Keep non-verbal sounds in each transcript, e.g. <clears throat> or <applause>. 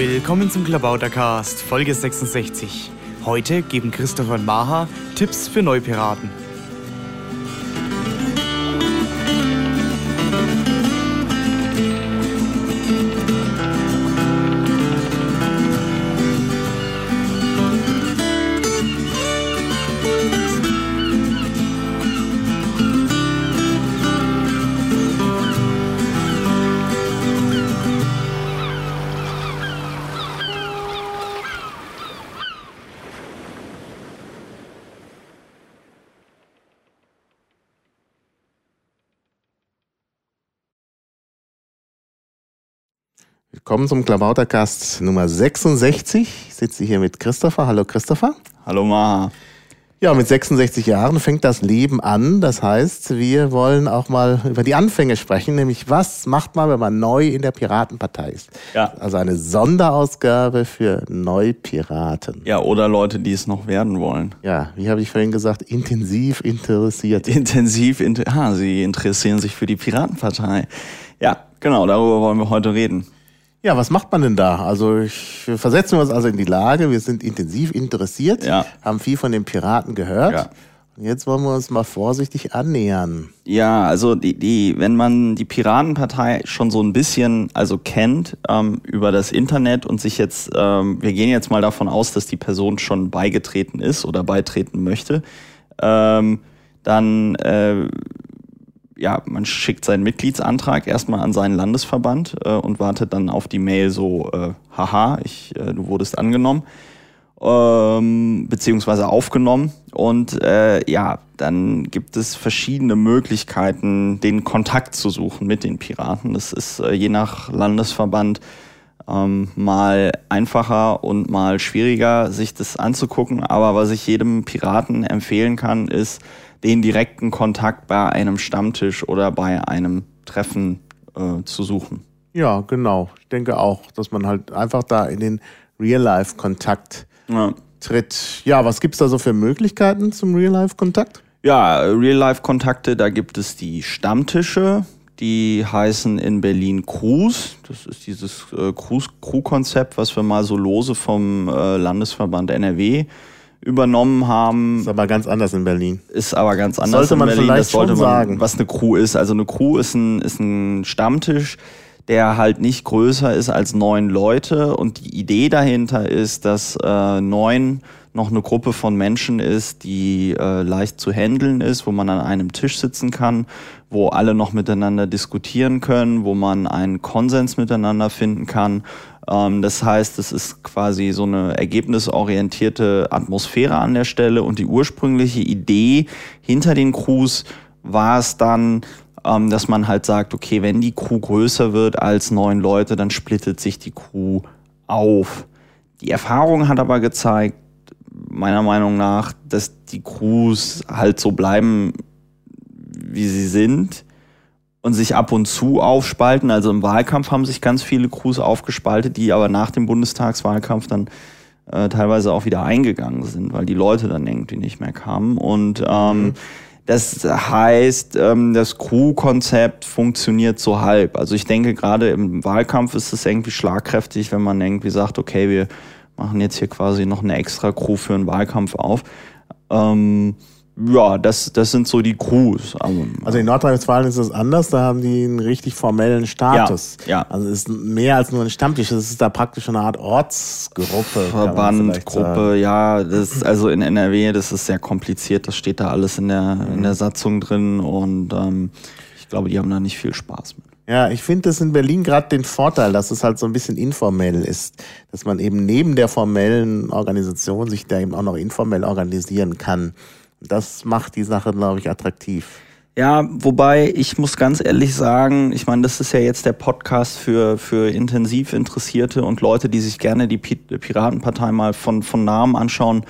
Willkommen zum Klabautercast, Folge 66. Heute geben Christopher und Maha Tipps für Neupiraten. Willkommen zum Klabautercast Nummer 66. Ich sitze hier mit Christopher. Hallo Christopher. Hallo Maha. Ja, mit 66 Jahren fängt das Leben an. Das heißt, wir wollen auch mal über die Anfänge sprechen, nämlich was macht man, wenn man neu in der Piratenpartei ist. Ja. Also eine Sonderausgabe für Neupiraten. Ja, oder Leute, die es noch werden wollen. Ja, wie habe ich vorhin gesagt, intensiv interessiert. Intensiv, inter ah, sie interessieren sich für die Piratenpartei. Ja, genau, darüber wollen wir heute reden. Ja, was macht man denn da? Also ich, wir versetzen uns also in die Lage, wir sind intensiv interessiert, Ja. haben viel von den Piraten gehört. Ja. Und jetzt wollen wir uns mal vorsichtig annähern. Ja, also die, die, wenn man die Piratenpartei schon so ein bisschen also kennt ähm, über das Internet und sich jetzt, ähm, wir gehen jetzt mal davon aus, dass die Person schon beigetreten ist oder beitreten möchte, ähm, dann äh, ja, man schickt seinen Mitgliedsantrag erstmal an seinen Landesverband äh, und wartet dann auf die Mail so, äh, haha, ich, äh, du wurdest angenommen ähm, beziehungsweise aufgenommen. Und äh, ja, dann gibt es verschiedene Möglichkeiten, den Kontakt zu suchen mit den Piraten. Das ist äh, je nach Landesverband ähm, mal einfacher und mal schwieriger, sich das anzugucken. Aber was ich jedem Piraten empfehlen kann, ist, den direkten Kontakt bei einem Stammtisch oder bei einem Treffen äh, zu suchen. Ja, genau. Ich denke auch, dass man halt einfach da in den Real-Life-Kontakt Ja. tritt. Ja, was gibt's da so für Möglichkeiten zum Real-Life-Kontakt? Ja, Real-Life-Kontakte, da gibt es die Stammtische, die heißen in Berlin Cruise. Das ist dieses äh, Cruise-Crew-Konzept, was wir mal so lose vom äh, Landesverband NRW übernommen haben. Ist aber ganz anders in Berlin. Ist aber ganz anders Sollte man in Berlin. vielleicht das sollte schon man, sagen. was eine Crew ist. Also eine Crew ist ein, ist ein Stammtisch, der halt nicht größer ist als neun Leute. Und die Idee dahinter ist, dass äh, neun noch eine Gruppe von Menschen ist, die äh, leicht zu handeln ist, wo man an einem Tisch sitzen kann, wo alle noch miteinander diskutieren können, wo man einen Konsens miteinander finden kann. Ähm, das heißt, es ist quasi so eine ergebnisorientierte Atmosphäre an der Stelle und die ursprüngliche Idee hinter den Crews war es dann, ähm, dass man halt sagt, okay, wenn die Crew größer wird als neun Leute, dann splittet sich die Crew auf. Die Erfahrung hat aber gezeigt, meiner Meinung nach, dass die Crews halt so bleiben, wie sie sind und sich ab und zu aufspalten. Also im Wahlkampf haben sich ganz viele Crews aufgespaltet, die aber nach dem Bundestagswahlkampf dann äh, teilweise auch wieder eingegangen sind, weil die Leute dann irgendwie nicht mehr kamen. Und ähm, das heißt, ähm, das Crew-Konzept funktioniert so halb. Also ich denke, gerade im Wahlkampf ist es irgendwie schlagkräftig, wenn man irgendwie sagt, okay, wir machen jetzt hier quasi noch eine extra Crew für einen Wahlkampf auf. Ähm, ja, das, das sind so die Crews. Also, Also in Nordrhein-Westfalen ist das anders, da haben die einen richtig formellen Status. Ja, ja. Also es ist mehr als nur ein Stammtisch, das ist da praktisch eine Art Ortsgruppe. Verband. Gruppe, ja, das, also in NRW, das ist sehr kompliziert, das steht da alles in der, in der Satzung drin und ähm, ich glaube, die haben da nicht viel Spaß mit. Ja, ich finde das in Berlin gerade den Vorteil, dass es halt so ein bisschen informell ist. Dass man eben neben der formellen Organisation sich da eben auch noch informell organisieren kann. Das macht die Sache, glaube ich, attraktiv. Ja, wobei ich muss ganz ehrlich sagen, ich meine, das ist ja jetzt der Podcast für, für intensiv Interessierte und Leute, die sich gerne die Pi- Piratenpartei mal von, von Namen anschauen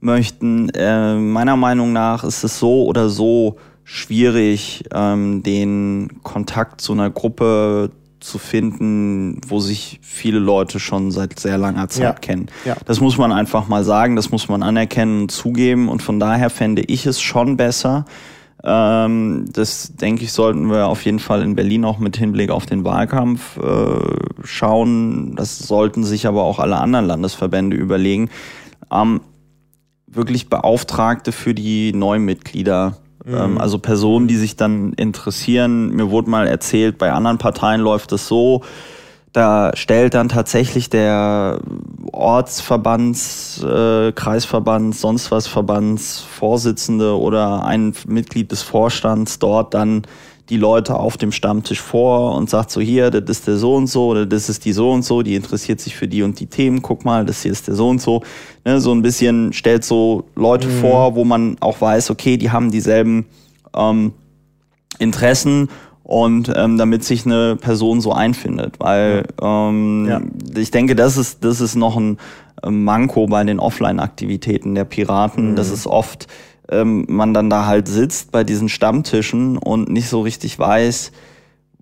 möchten. Äh, meiner Meinung nach ist es so oder so schwierig, ähm, den Kontakt zu einer Gruppe zu finden, wo sich viele Leute schon seit sehr langer Zeit Ja. kennen. Ja. Das muss man einfach mal sagen, das muss man anerkennen und zugeben. Und von daher fände ich es schon besser, Ähm, das denke ich, sollten wir auf jeden Fall in Berlin auch mit Hinblick auf den Wahlkampf äh, schauen. Das sollten sich aber auch alle anderen Landesverbände überlegen. Ähm, wirklich Beauftragte für die Neumitglieder. Mhm. also Personen, die sich dann interessieren. Mir wurde mal erzählt, bei anderen Parteien läuft es so, da stellt dann tatsächlich der Ortsverbands, äh, Kreisverbands, sonst was Verbands, Vorsitzende oder ein Mitglied des Vorstands dort dann die Leute auf dem Stammtisch vor und sagt so, hier, das ist der so und so oder das ist die so und so, die interessiert sich für die und die Themen, guck mal, das hier ist der so und so. Ne, so ein bisschen stellt so Leute mhm. vor, wo man auch weiß, okay, die haben dieselben ähm, Interessen und ähm, damit sich eine Person so einfindet, weil ähm, ja. ich denke, das ist das ist noch ein Manko bei den Offline-Aktivitäten der Piraten, mhm. das ist oft ähm, man dann da halt sitzt bei diesen Stammtischen und nicht so richtig weiß,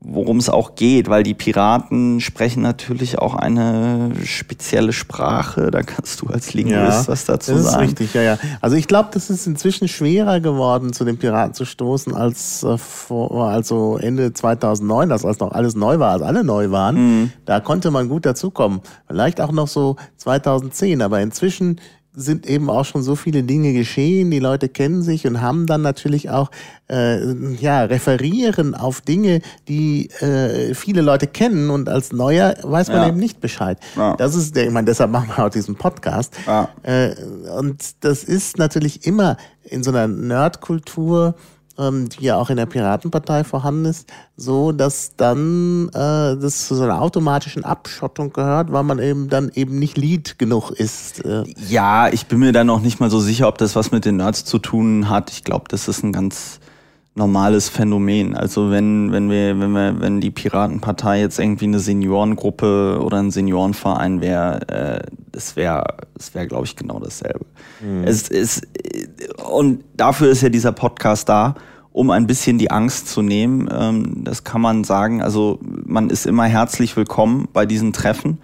worum es auch geht, weil die Piraten sprechen natürlich auch eine spezielle Sprache. Da kannst du als Linguist ja, was dazu das sagen. Das ist richtig, ja, ja. Also ich glaube, das ist inzwischen schwerer geworden, zu den Piraten zu stoßen, als äh, vor, also Ende 2009, als, als noch alles neu war, als alle neu waren. Mhm. Da konnte man gut dazukommen. Vielleicht auch noch so 2010, aber inzwischen sind eben auch schon so viele Dinge geschehen, die Leute kennen sich und haben dann natürlich auch äh, ja referieren auf Dinge, die äh, viele Leute kennen und als Neuer weiß man ja. eben nicht Bescheid. Ja. Das ist der, ich meine, deshalb machen wir auch diesen Podcast. Ja. Äh, und das ist natürlich immer in so einer Nerdkultur ähm, die ja auch in der Piratenpartei vorhanden ist, so dass dann äh, das zu so einer automatischen Abschottung gehört, weil man eben dann eben nicht Lied genug ist. Äh. Ja, ich bin mir da noch nicht mal so sicher, ob das was mit den Nerds zu tun hat. Ich glaube, das ist ein ganz normales Phänomen. Also wenn, wenn wir, wenn wir, wenn die Piratenpartei jetzt irgendwie eine Seniorengruppe oder ein Seniorenverein wäre, äh, das wäre, das wäre, glaube ich, genau dasselbe. Mhm. Es ist, und dafür ist ja dieser Podcast da, um ein bisschen die Angst zu nehmen. Ähm, das kann man sagen. Also man ist immer herzlich willkommen bei diesen Treffen.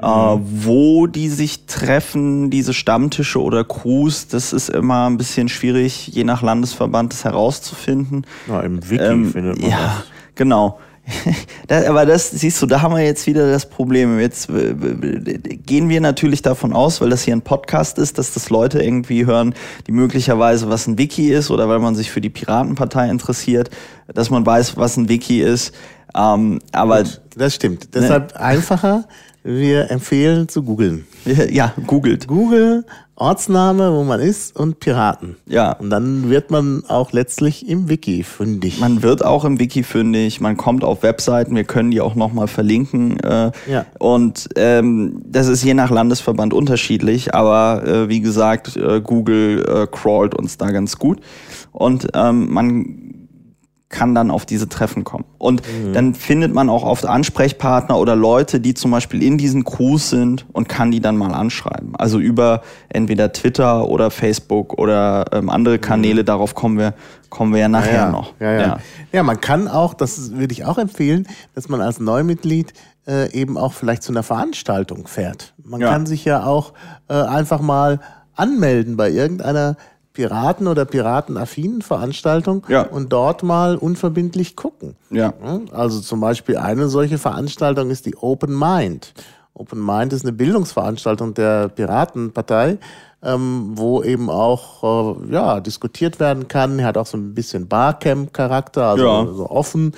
Äh, mhm. wo die sich treffen, diese Stammtische oder Crews, das ist immer ein bisschen schwierig, je nach Landesverband das herauszufinden. Ja, im Wiki ähm, findet man ja, das. Genau. <laughs> das, aber das siehst du, da haben wir jetzt wieder das Problem. Jetzt äh, gehen wir natürlich davon aus, weil das hier ein Podcast ist, dass das Leute irgendwie hören, die möglicherweise was ein Wiki ist oder weil man sich für die Piratenpartei interessiert, dass man weiß, was ein Wiki ist. Ähm, aber das stimmt. Deshalb ne? einfacher wir empfehlen zu googeln. <laughs> Ja, googelt. Google, Ortsname, wo man ist und Piraten. Ja. Und dann wird man auch letztlich im Wiki fündig. Man wird auch im Wiki fündig, man kommt auf Webseiten, wir können die auch nochmal verlinken. Äh, ja. Und ähm, das ist je nach Landesverband unterschiedlich, aber äh, wie gesagt, äh, Google äh, crawlt uns da ganz gut. Und ähm, man kann dann auf diese Treffen kommen. Und mhm. dann findet man auch oft Ansprechpartner oder Leute, die zum Beispiel in diesen Crews sind und kann die dann mal anschreiben. Also über entweder Twitter oder Facebook oder ähm, andere Kanäle, mhm. darauf kommen wir, kommen wir ja nachher ja, ja. noch. Ja, ja. Ja. man kann auch, das würde ich auch empfehlen, dass man als Neumitglied äh, eben auch vielleicht zu einer Veranstaltung fährt. Man kann sich ja auch äh, einfach mal anmelden bei irgendeiner Piraten- oder piratenaffinen Veranstaltung ja. und dort mal unverbindlich gucken. Ja. Also zum Beispiel eine solche Veranstaltung ist die Open Mind. Open Mind ist eine Bildungsveranstaltung der Piratenpartei, ähm, wo eben auch äh, ja, diskutiert werden kann. Er hat auch so ein bisschen Barcamp-Charakter, also ja. so offen.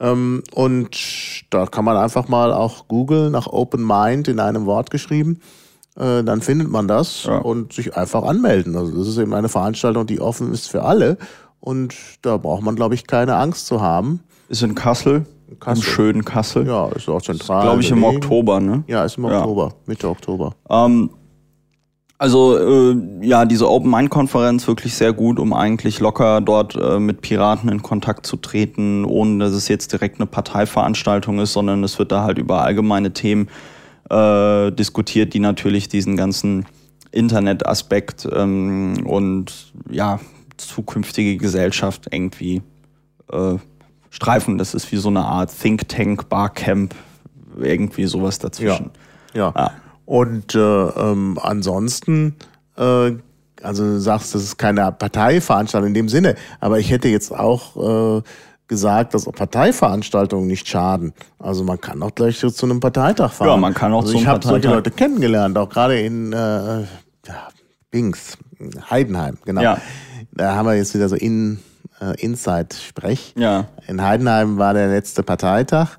Ähm, und da kann man einfach mal auch googeln nach Open Mind in einem Wort geschrieben äh, dann findet man das ja. und sich einfach anmelden. Also das ist eben eine Veranstaltung, die offen ist für alle und da braucht man, glaube ich, keine Angst zu haben. Ist in Kassel. Kassel. Im schönen Kassel. Ja, ist auch zentral. Glaube ich im Oktober, ne? Ja, ist im Oktober, Mitte Oktober. Ähm, also äh, ja, diese Open Mind Konferenz wirklich sehr gut, um eigentlich locker dort äh, mit Piraten in Kontakt zu treten, ohne dass es jetzt direkt eine Parteiveranstaltung ist, sondern es wird da halt über allgemeine Themen äh, diskutiert, die natürlich diesen ganzen Internetaspekt ähm, und ja, zukünftige Gesellschaft irgendwie äh, streifen. Das ist wie so eine Art Think Tank, Barcamp, irgendwie sowas dazwischen. Ja. ja. ja. Und äh, ähm, ansonsten äh, also du sagst, das ist keine Parteiveranstaltung in dem Sinne, aber ich hätte jetzt auch äh, gesagt, dass Parteiveranstaltungen nicht schaden. Also man kann auch gleich zu einem Parteitag fahren. Ja, man kann auch also zum Ich habe solche Parteitag. Leute kennengelernt, auch gerade in äh, Bings, Heidenheim, genau. Ja. Da haben wir jetzt wieder so in, äh, Inside-Sprech. Ja. In Heidenheim war der letzte Parteitag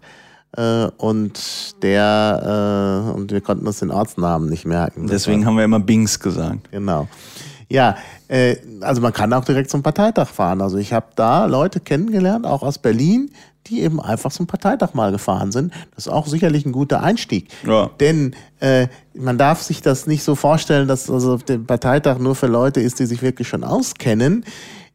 äh, und der äh, und wir konnten uns den Ortsnamen nicht merken. Deswegen haben wir immer Bings gesagt. Genau. Ja, äh, also man kann auch direkt zum Parteitag fahren. Also ich habe da Leute kennengelernt, auch aus Berlin, die eben einfach zum Parteitag mal gefahren sind. Das ist auch sicherlich ein guter Einstieg. Ja. Denn äh, man darf sich das nicht so vorstellen, dass also der Parteitag nur für Leute ist, die sich wirklich schon auskennen.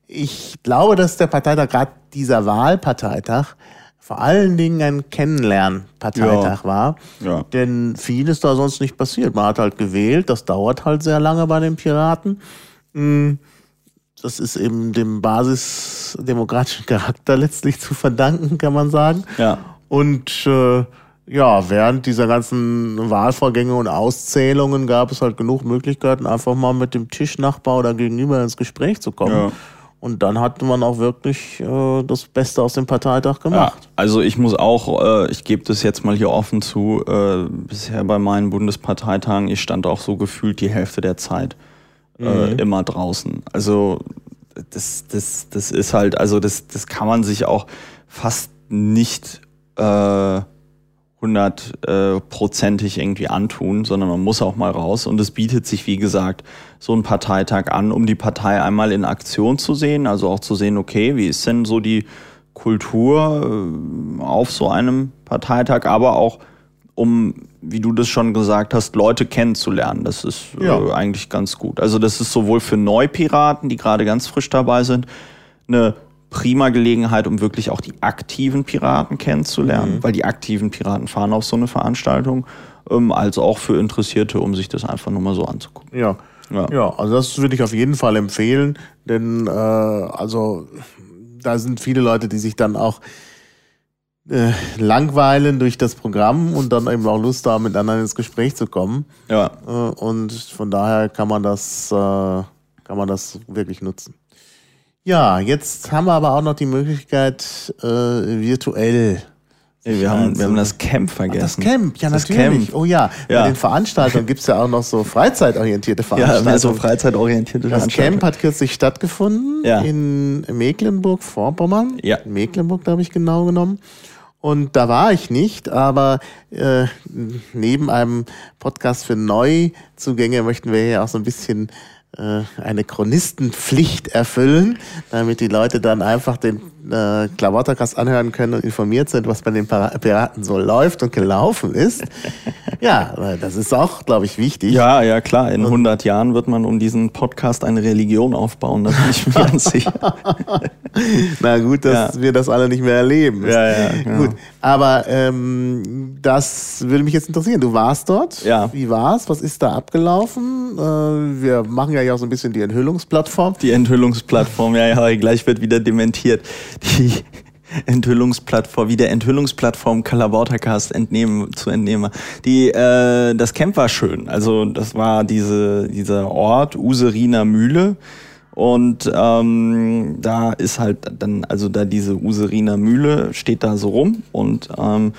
Ich glaube, dass der Parteitag, gerade dieser Wahlparteitag, vor allen Dingen ein Kennenlernparteitag Ja. war. Ja. Denn viel ist da sonst nicht passiert. Man hat halt gewählt, das dauert halt sehr lange bei den Piraten. Das ist eben dem basisdemokratischen Charakter letztlich zu verdanken, kann man sagen. Ja. Und äh, ja, während dieser ganzen Wahlvorgänge und Auszählungen gab es halt genug Möglichkeiten, einfach mal mit dem Tischnachbar oder gegenüber ins Gespräch zu kommen. Ja. Und dann hat man auch wirklich äh, das Beste aus dem Parteitag Ja, gemacht. also ich muss auch, äh, ich gebe das jetzt mal hier offen zu, äh, bisher bei meinen Bundesparteitagen, ich stand auch so gefühlt die Hälfte der Zeit äh, immer draußen. Also das, das, das ist halt, also das, das kann man sich auch fast nicht äh, hundertprozentig irgendwie antun, sondern man muss auch mal raus. Und es bietet sich, wie gesagt, so ein Parteitag an, um die Partei einmal in Aktion zu sehen, also auch zu sehen, okay, wie ist denn so die Kultur äh, auf so einem Parteitag, aber auch um, wie du das schon gesagt hast, Leute kennenzulernen. Das ist Ja. äh, eigentlich ganz gut. Also das ist sowohl für Neupiraten, die gerade ganz frisch dabei sind, eine prima Gelegenheit, um wirklich auch die aktiven Piraten kennenzulernen, weil die aktiven Piraten fahren auf so eine Veranstaltung, ähm, als auch für Interessierte, um sich das einfach nur mal so anzugucken. Ja. Ja. ja. also das würde ich auf jeden Fall empfehlen, denn äh, also da sind viele Leute, die sich dann auch äh, langweilen durch das Programm und dann eben auch Lust haben, mit anderen ins Gespräch zu kommen. Ja, Äh, und von daher kann man das, äh, kann man das wirklich nutzen. Ja, jetzt haben wir aber auch noch die Möglichkeit, virtuell. Ey, wir, haben, wir haben das Camp vergessen. Das Camp, ja Das natürlich. Camp. Oh ja, Ja. bei den Veranstaltungen gibt's ja auch noch so freizeitorientierte <laughs> Ja, Veranstaltungen. mehr so freizeitorientierte Das Veranstaltungen. Camp hat kürzlich stattgefunden Ja. in Mecklenburg-Vorpommern. Ja. Mecklenburg, habe ich genau genommen. Und da war ich nicht, aber äh, neben einem Podcast für Neuzugänge möchten wir hier auch so ein bisschen eine Chronistenpflicht erfüllen, damit die Leute dann einfach den äh, Klavotterkast anhören können und informiert sind, was bei den Piraten so läuft und gelaufen ist. ja, äh, das ist auch, glaube ich, wichtig. Ja, ja, klar. In 100 Jahren wird man um diesen Podcast eine Religion aufbauen. Da bin ich mir ganz <laughs> sicher. Na gut, dass Ja. wir das alle nicht mehr erleben. Ja, ja, ja. Gut, aber ähm, das würde mich jetzt interessieren. Du warst dort. Ja. Wie war's? Was ist da abgelaufen? Äh, wir machen ja auch so ein bisschen die Enthüllungsplattform. Die Enthüllungsplattform, ja, ja, gleich wird wieder dementiert. Die Enthüllungsplattform, wie der Enthüllungsplattform Kalabautercast entnehmen, zu entnehmen. Die, äh, das Camp war schön. Also das war diese, dieser Ort, Useriner Mühle. Und ähm, da ist halt dann, also da diese Useriner Mühle steht da so rum und ähm,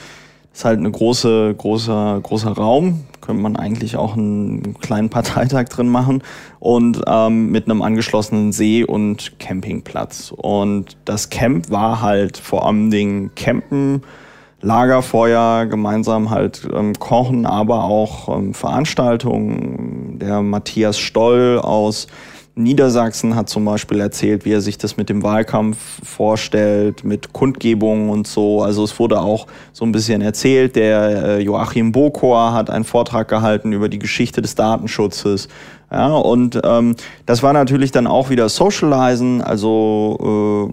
ist halt eine große, großer, großer Raum. Könnte man eigentlich auch einen kleinen Parteitag drin machen. Und ähm, mit einem angeschlossenen See und Campingplatz. Und das Camp war halt vor allem Dingen Campen, Lagerfeuer, gemeinsam halt ähm, kochen, aber auch ähm, Veranstaltungen. Der Matthias Stoll aus Niedersachsen hat zum Beispiel erzählt, wie er sich das mit dem Wahlkampf vorstellt, mit Kundgebungen und so. Also es wurde auch so ein bisschen erzählt. Der äh, Joachim Bokor hat einen Vortrag gehalten über die Geschichte des Datenschutzes. Ja, und ähm, das war natürlich dann auch wieder Socializen, also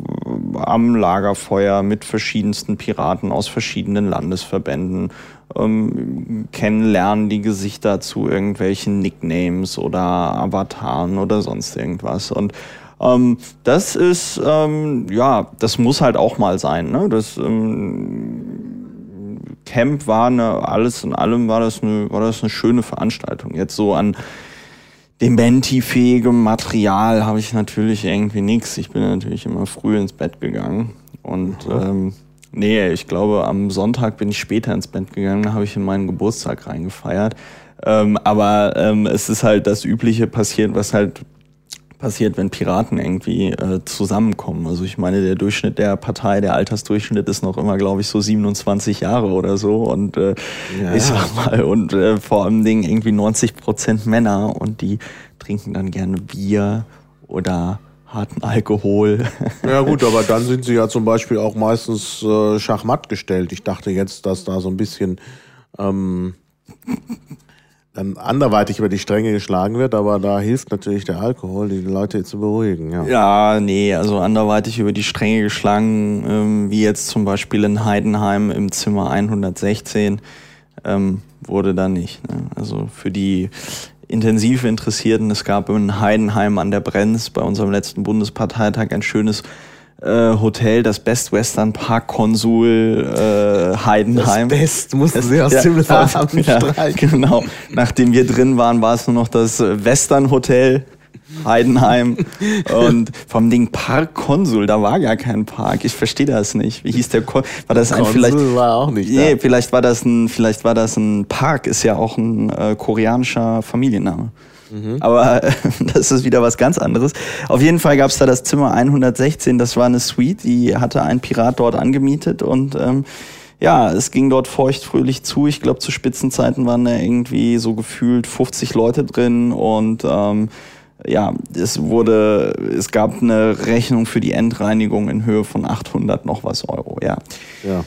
äh, am Lagerfeuer mit verschiedensten Piraten aus verschiedenen Landesverbänden ähm, kennenlernen die Gesichter zu irgendwelchen Nicknames oder Avataren oder sonst irgendwas. Und ähm, das ist, ähm, ja, das muss halt auch mal sein. Ne? Das ähm, Camp war eine, alles in allem war das eine, war das eine schöne Veranstaltung. Jetzt so an dementifähigem Material habe ich natürlich irgendwie nichts. Ich bin natürlich immer früh ins Bett gegangen. Und ähm, nee, ich glaube, am Sonntag bin ich später ins Bett gegangen, da habe ich in meinen Geburtstag reingefeiert. Ähm, aber ähm, es ist halt das Übliche passiert, was halt passiert, wenn Piraten irgendwie äh, zusammenkommen. Also ich meine, der Durchschnitt der Partei, der Altersdurchschnitt ist noch immer, glaube ich, so 27 Jahre oder so. Und äh, ja. ich sag mal, und äh, vor allem Dingen irgendwie 90 Prozent Männer und die trinken dann gerne Bier oder harten Alkohol. <laughs> Ja gut, aber dann sind sie ja zum Beispiel auch meistens äh, schachmatt gestellt. Ich dachte jetzt, dass da so ein bisschen ähm, dann anderweitig über die Stränge geschlagen wird, aber da hilft natürlich der Alkohol, die Leute zu beruhigen. Ja, ja nee, also anderweitig über die Stränge geschlagen, ähm, wie jetzt zum Beispiel in Heidenheim im Zimmer 116, ähm, wurde da nicht. Ne? Also für die intensiv Interessierten, es gab in Heidenheim an der Brenz bei unserem letzten Bundesparteitag ein schönes äh, Hotel, das Best Western Park Konsul äh, Heidenheim. Das Best mussten sie aus ja, dem Namen <laughs> ja. Genau. Nachdem wir drin waren, war es nur noch das Western Hotel. Heidenheim und vom Ding Park Konsul, da war gar kein Park. Ich verstehe das nicht. Wie hieß der Kon war das ein Konsul vielleicht war auch nicht. Nee, da. vielleicht war das ein vielleicht war das ein Park, ist ja auch ein äh, koreanischer Familienname. Mhm. Aber äh, <laughs> das ist wieder was ganz anderes. Auf jeden Fall gab es da das Zimmer 116, das war eine Suite, die hatte ein Pirat dort angemietet und ähm, ja, es ging dort feuchtfröhlich zu. Ich glaube, zu Spitzenzeiten waren da irgendwie so gefühlt 50 Leute drin und ähm, ja, es wurde, es gab eine Rechnung für die Endreinigung in Höhe von 800 noch was Euro, ja. Ja.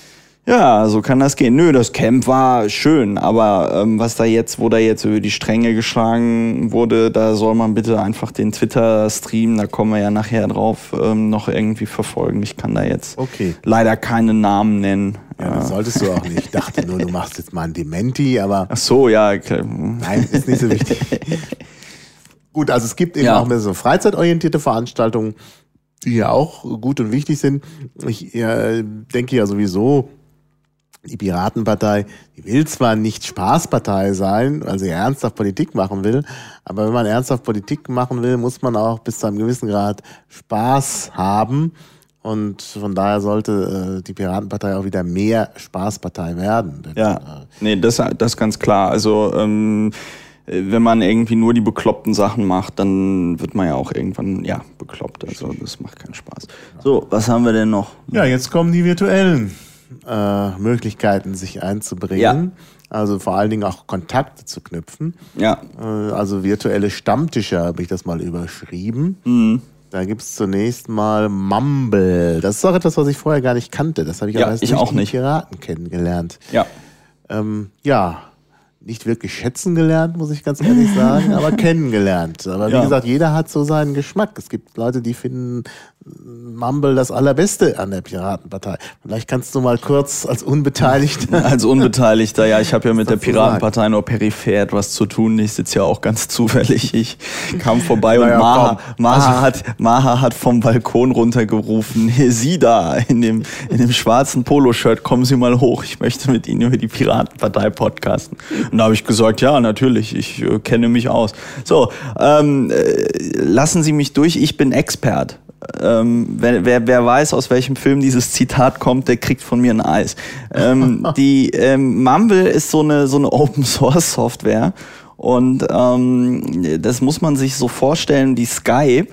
Ja, so kann das gehen. Nö, das Camp war schön, aber ähm, was da jetzt, wo da jetzt über die Stränge geschlagen wurde, da soll man bitte einfach den Twitter-Stream, da kommen wir ja nachher drauf, ähm, noch irgendwie verfolgen. Ich kann da jetzt okay. leider keine Namen nennen. Ja, das solltest du auch nicht. Ich dachte nur, du machst jetzt mal ein Dementi, aber. Ach so, ja. Okay. Nein, ist nicht so wichtig. <laughs> Gut, also es gibt eben ja. auch mehr so freizeitorientierte Veranstaltungen, die ja auch gut und wichtig sind. Ich äh, denke ja sowieso, die Piratenpartei, die will zwar nicht Spaßpartei sein, weil sie ernsthaft Politik machen will, aber wenn man ernsthaft Politik machen will, muss man auch bis zu einem gewissen Grad Spaß haben. Und von daher sollte äh, die Piratenpartei auch wieder mehr Spaßpartei werden. Ja, äh, nee, das, das ganz klar. Also ähm, wenn man irgendwie nur die bekloppten Sachen macht, dann wird man ja auch irgendwann, ja, bekloppt. Also das macht keinen Spaß. So, was haben wir denn noch? Ja, jetzt kommen die virtuellen äh, Möglichkeiten, sich einzubringen. Ja. Also vor allen Dingen auch Kontakte zu knüpfen. Ja. Äh, also virtuelle Stammtische habe ich das mal überschrieben. Mhm. Da gibt es zunächst mal Mumble. Das ist auch etwas, was ich vorher gar nicht kannte. Das habe ich ja, auch erst ich auch nicht. Piraten kennengelernt. Ja. Ähm, ja, nicht wirklich schätzen gelernt, muss ich ganz ehrlich sagen, aber <laughs> kennengelernt. Aber wie ja. gesagt, jeder hat so seinen Geschmack. Es gibt Leute, die finden Mumble das Allerbeste an der Piratenpartei. Vielleicht kannst du mal kurz als Unbeteiligter. <laughs> Als Unbeteiligter, ja, ich habe ja mit der Piratenpartei sagen? nur peripher etwas zu tun. Ich sitze ja auch ganz <laughs> zufällig. Ich kam vorbei naja, und Maha, Maha, also, hat, Maha hat vom Balkon runtergerufen, Sie da in dem, in dem schwarzen Poloshirt, kommen Sie mal hoch. Ich möchte mit Ihnen über die Piratenpartei podcasten. Und da habe ich gesagt, ja, natürlich, ich äh, kenne mich aus. So, ähm, äh, lassen Sie mich durch, ich bin Expert ähm, wer, wer, wer weiß, aus welchem Film dieses Zitat kommt, der kriegt von mir ein Eis. Ähm, <laughs> die ähm, Mumble ist so eine, so eine Open Source Software und ähm, das muss man sich so vorstellen wie Skype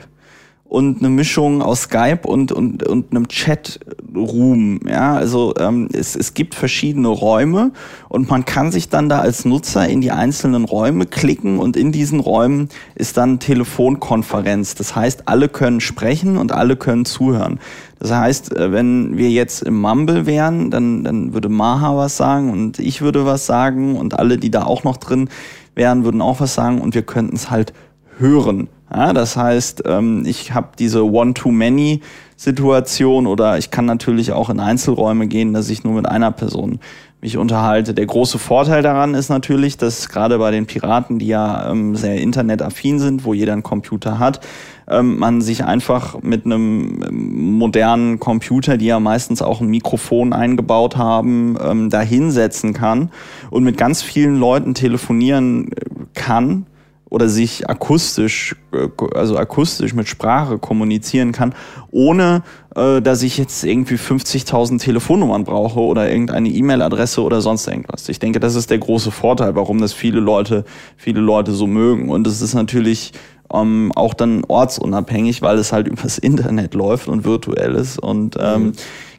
und eine Mischung aus Skype und, und, und einem Chat-Room. Ja, also ähm, es, es gibt verschiedene Räume und man kann sich dann da als Nutzer in die einzelnen Räume klicken und in diesen Räumen ist dann Telefonkonferenz. Das heißt, alle können sprechen und alle können zuhören. Das heißt, äh, wenn wir jetzt im Mumble wären, dann, dann würde Maha was sagen und ich würde was sagen und alle, die da auch noch drin wären, würden auch was sagen und wir könnten es halt hören. Ja, das heißt, ähm, ich habe diese One-to-Many-Situation oder ich kann natürlich auch in Einzelräume gehen, dass ich nur mit einer Person mich unterhalte. Der große Vorteil daran ist natürlich, dass gerade bei den Piraten, die ja ähm, sehr internetaffin sind, wo jeder einen Computer hat, ähm, man sich einfach mit einem modernen Computer, die ja meistens auch ein Mikrofon eingebaut haben, ähm, da hinsetzen kann und mit ganz vielen Leuten telefonieren kann oder sich akustisch, äh, also akustisch mit Sprache kommunizieren kann, ohne äh, dass ich jetzt irgendwie 50.000 Telefonnummern brauche oder irgendeine E-Mail-Adresse oder sonst irgendwas. Ich denke, das ist der große Vorteil, warum das viele Leute, viele Leute so mögen. Und es ist natürlich ähm, auch dann ortsunabhängig, weil es halt <laughs> übers Internet läuft und virtuell ist. Und ähm, mhm.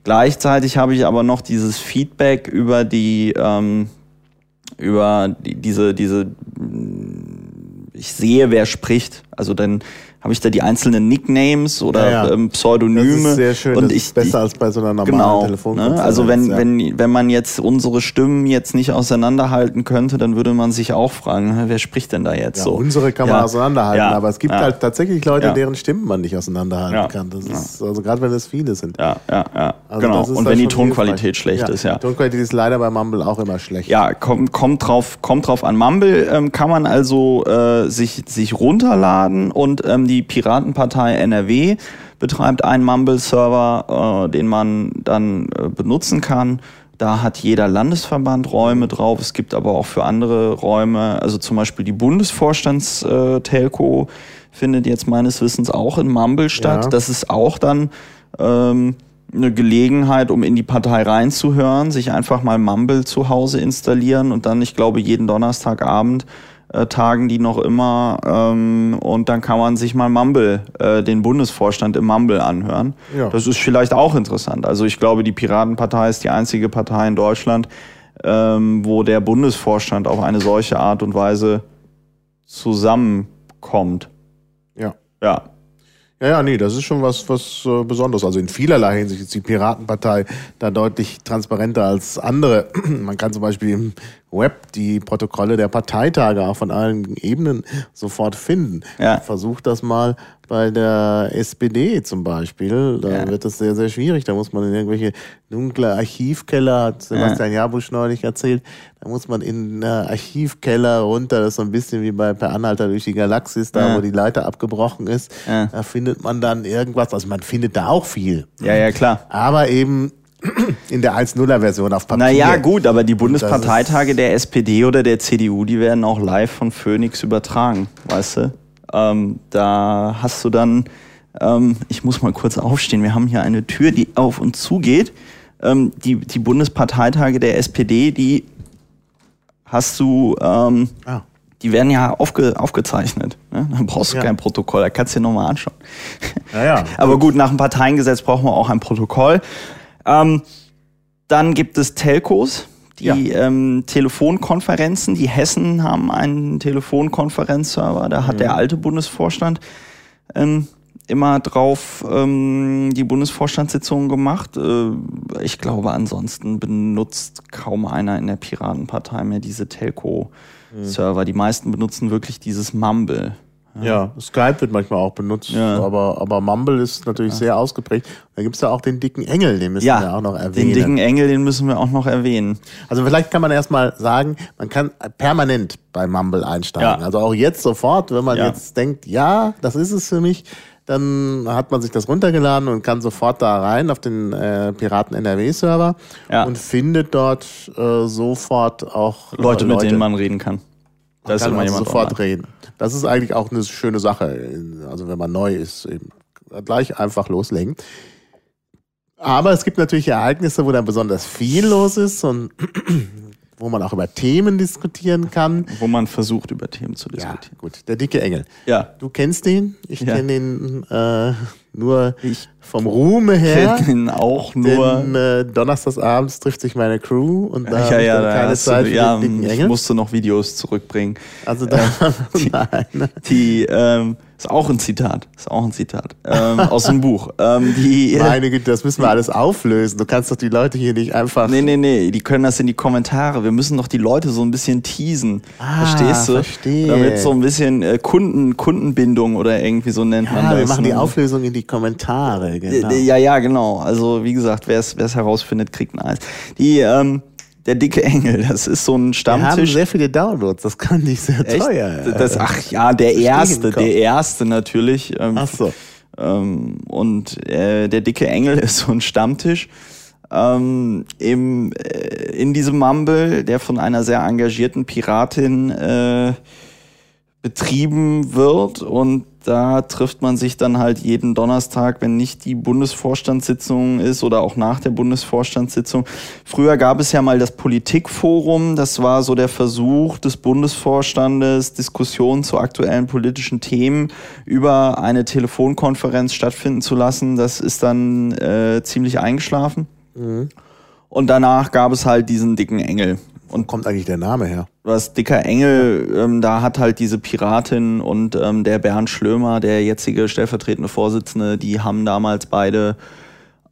gleichzeitig habe ich aber noch dieses Feedback über die ähm, über die, diese diese ich sehe, wer spricht. Also dann habe ich da die einzelnen Nicknames oder ja, ja. Ähm, Pseudonyme. Das ist sehr schön. Und das ich, ist besser als bei so einer normalen genau, Telefonkonferenz. Ne? Also wenn, ja. wenn, wenn man jetzt unsere Stimmen jetzt nicht auseinanderhalten könnte, dann würde man sich auch fragen, wer spricht denn da jetzt so? Unsere kann man auseinanderhalten, aber es gibt halt tatsächlich Leute, deren Stimmen man nicht auseinanderhalten kann. Das ist, also gerade wenn es viele sind. Ja, ja, ja. Also genau. Und wenn die Tonqualität schlecht ist, ja. Die Tonqualität ist leider bei Mumble auch immer schlecht. Ja, kommt, kommt drauf, kommt drauf an. Mumble ähm, kann man also äh, sich, sich runterladen und ähm, die Piratenpartei Partei NRW betreibt einen Mumble-Server, äh, den man dann äh, benutzen kann. Da hat jeder Landesverband Räume drauf. Es gibt aber auch für andere Räume, also zum Beispiel die Bundesvorstands-Telco findet jetzt meines Wissens auch in Mumble statt. Ja. Das ist auch dann ähm, eine Gelegenheit, um in die Partei reinzuhören, sich einfach mal Mumble zu Hause installieren und dann, ich glaube, jeden Donnerstagabend äh, tagen die noch immer ähm, und dann kann man sich mal Mumble, äh, den Bundesvorstand im Mumble anhören. Ja. Das ist vielleicht auch interessant. Also ich glaube, die Piratenpartei ist die einzige Partei in Deutschland, ähm, wo der Bundesvorstand auf eine solche Art und Weise zusammenkommt. Ja. Ja. Ja, ja, nee, das ist schon was, was äh, Besonderes. Also in vielerlei Hinsicht ist die Piratenpartei da deutlich transparenter als andere. <clears throat> Man kann zum Beispiel im Web die Protokolle der Parteitage auch von allen Ebenen sofort finden. Ja. Versuch das mal bei der SPD zum Beispiel. Da ja. wird das sehr, sehr schwierig. Da muss man in irgendwelche dunkle Archivkeller, hat Sebastian ja. Jabusch neulich erzählt, da muss man in Archivkeller runter. Das ist so ein bisschen wie bei Per Anhalter durch die Galaxis, da ja. wo die Leiter abgebrochen ist. Da findet man dann irgendwas. Also man findet da auch viel. Ja, ja, klar. Aber eben in der 1.0er-Version auf Papier. Naja, gut, aber die Bundesparteitage der SPD oder der CDU, die werden auch live von Phoenix übertragen, weißt du? Ähm, da hast du dann, ähm, ich muss mal kurz aufstehen, wir haben hier eine Tür, die auf und zu geht. Ähm, die, die Bundesparteitage der SPD, die hast du, ähm, ah. die werden ja aufge, aufgezeichnet. Ne? Dann brauchst du ja. kein Protokoll, da kannst du dir nochmal anschauen. Ja, ja. <laughs> aber gut, nach dem Parteiengesetz brauchen wir auch ein Protokoll. Ähm, dann gibt es Telcos, die ja. ähm, Telefonkonferenzen. Die Hessen haben einen Telefonkonferenzserver. Da hat mhm. der alte Bundesvorstand ähm, immer drauf ähm, die Bundesvorstandssitzungen gemacht. Äh, ich glaube, ansonsten benutzt kaum einer in der Piratenpartei mehr diese Telco-Server. Mhm. Die meisten benutzen wirklich dieses Mumble. Ja. ja, Skype wird manchmal auch benutzt, ja. aber, aber Mumble ist natürlich ja. sehr ausgeprägt. Da gibt's ja auch den dicken Engel, den müssen wir auch noch erwähnen. Den dicken Engel, den müssen wir auch noch erwähnen. Also vielleicht kann man erstmal sagen, man kann permanent bei Mumble einsteigen. Also auch jetzt sofort, wenn man jetzt denkt, ja, das ist es für mich, dann hat man sich das runtergeladen und kann sofort da rein auf den äh, Piraten NRW-Server und findet dort äh, sofort auch Leute, Leute, mit denen man reden kann. Da ist immer also jemand sofort online. reden. Das ist eigentlich auch eine schöne Sache. Also wenn man neu ist, eben gleich einfach loslegen. Aber es gibt natürlich Ereignisse, wo dann besonders viel los ist und <clears throat> wo man auch über Themen diskutieren kann. Wo man versucht, über Themen zu diskutieren. Ja, gut. Der dicke Engel. Ja. Du kennst den. Ich ja. kenne den äh, nur ich vom Ruhme her. <laughs> Auch nur. Denn, äh, donnerstagsabends trifft sich meine Crew und da ja, ja, da keine Zeit du, für ja, den dicken Engel. Ich musste noch Videos zurückbringen. Also da, äh, <laughs> die, nein. Die, ähm, ist auch ein Zitat. Ist auch ein Zitat. Ähm, <laughs> aus dem Buch. Ähm, die, Meine Güte, das müssen wir alles auflösen. Du kannst doch die Leute hier nicht einfach. Nee, nee, nee. Die können das in die Kommentare. Wir müssen doch die Leute so ein bisschen teasen. Ah, Verstehst du? Verstehe. Damit so ein bisschen äh, Kunden, Kundenbindung oder irgendwie so nennt ja, man das. Wir machen die ne? Auflösung in die Kommentare, genau. Ja, ja, genau. Also wie gesagt, wer es herausfindet, kriegt ein Eis. Die, ähm, der dicke Engel, das ist so ein Stammtisch. Wir haben sehr viele Downloads, das kann nicht sehr Echt? teuer. Das, ach ja, der erste, der erste natürlich. Ähm, ach so. Ähm, und äh, der dicke Engel <laughs> ist so ein Stammtisch ähm, im, äh, in diesem Mumble, der von einer sehr engagierten Piratin äh, betrieben wird und da trifft man sich dann halt jeden Donnerstag, wenn nicht die Bundesvorstandssitzung ist oder auch nach der Bundesvorstandssitzung. Früher gab es ja mal das Politikforum, das war so der Versuch des Bundesvorstandes, Diskussionen zu aktuellen politischen Themen über eine Telefonkonferenz stattfinden zu lassen. Das ist dann äh, ziemlich eingeschlafen. Mhm. Und danach gab es halt diesen dicken Engel. Und kommt eigentlich der Name her? Was dicker Engel, ähm, da hat halt diese Piratin und ähm, der Bernd Schlömer, der jetzige stellvertretende Vorsitzende, die haben damals beide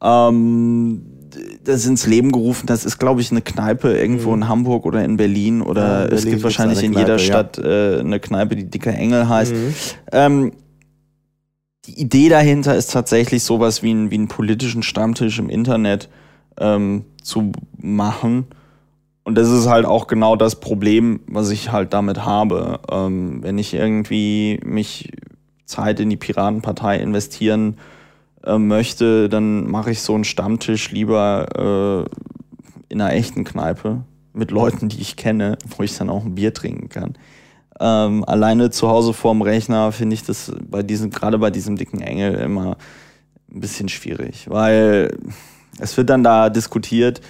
ähm, das ins Leben gerufen. Das ist, glaube ich, eine Kneipe irgendwo mhm. in Hamburg oder in Berlin oder ja, in Berlin es gibt wahrscheinlich in jeder Stadt ja. äh, eine Kneipe, die dicker Engel heißt. Mhm. Ähm, die Idee dahinter ist tatsächlich sowas wie, ein, wie einen politischen Stammtisch im Internet ähm, zu machen und das ist halt auch genau das Problem, was ich halt damit habe. Ähm, wenn ich irgendwie mich Zeit in die Piratenpartei investieren äh, möchte, dann mache ich so einen Stammtisch lieber äh, in einer echten Kneipe mit Leuten, die ich kenne, wo ich dann auch ein Bier trinken kann. Ähm, alleine zu Hause vorm Rechner finde ich das bei diesem, gerade bei diesem dicken Engel immer ein bisschen schwierig, weil es wird dann da diskutiert,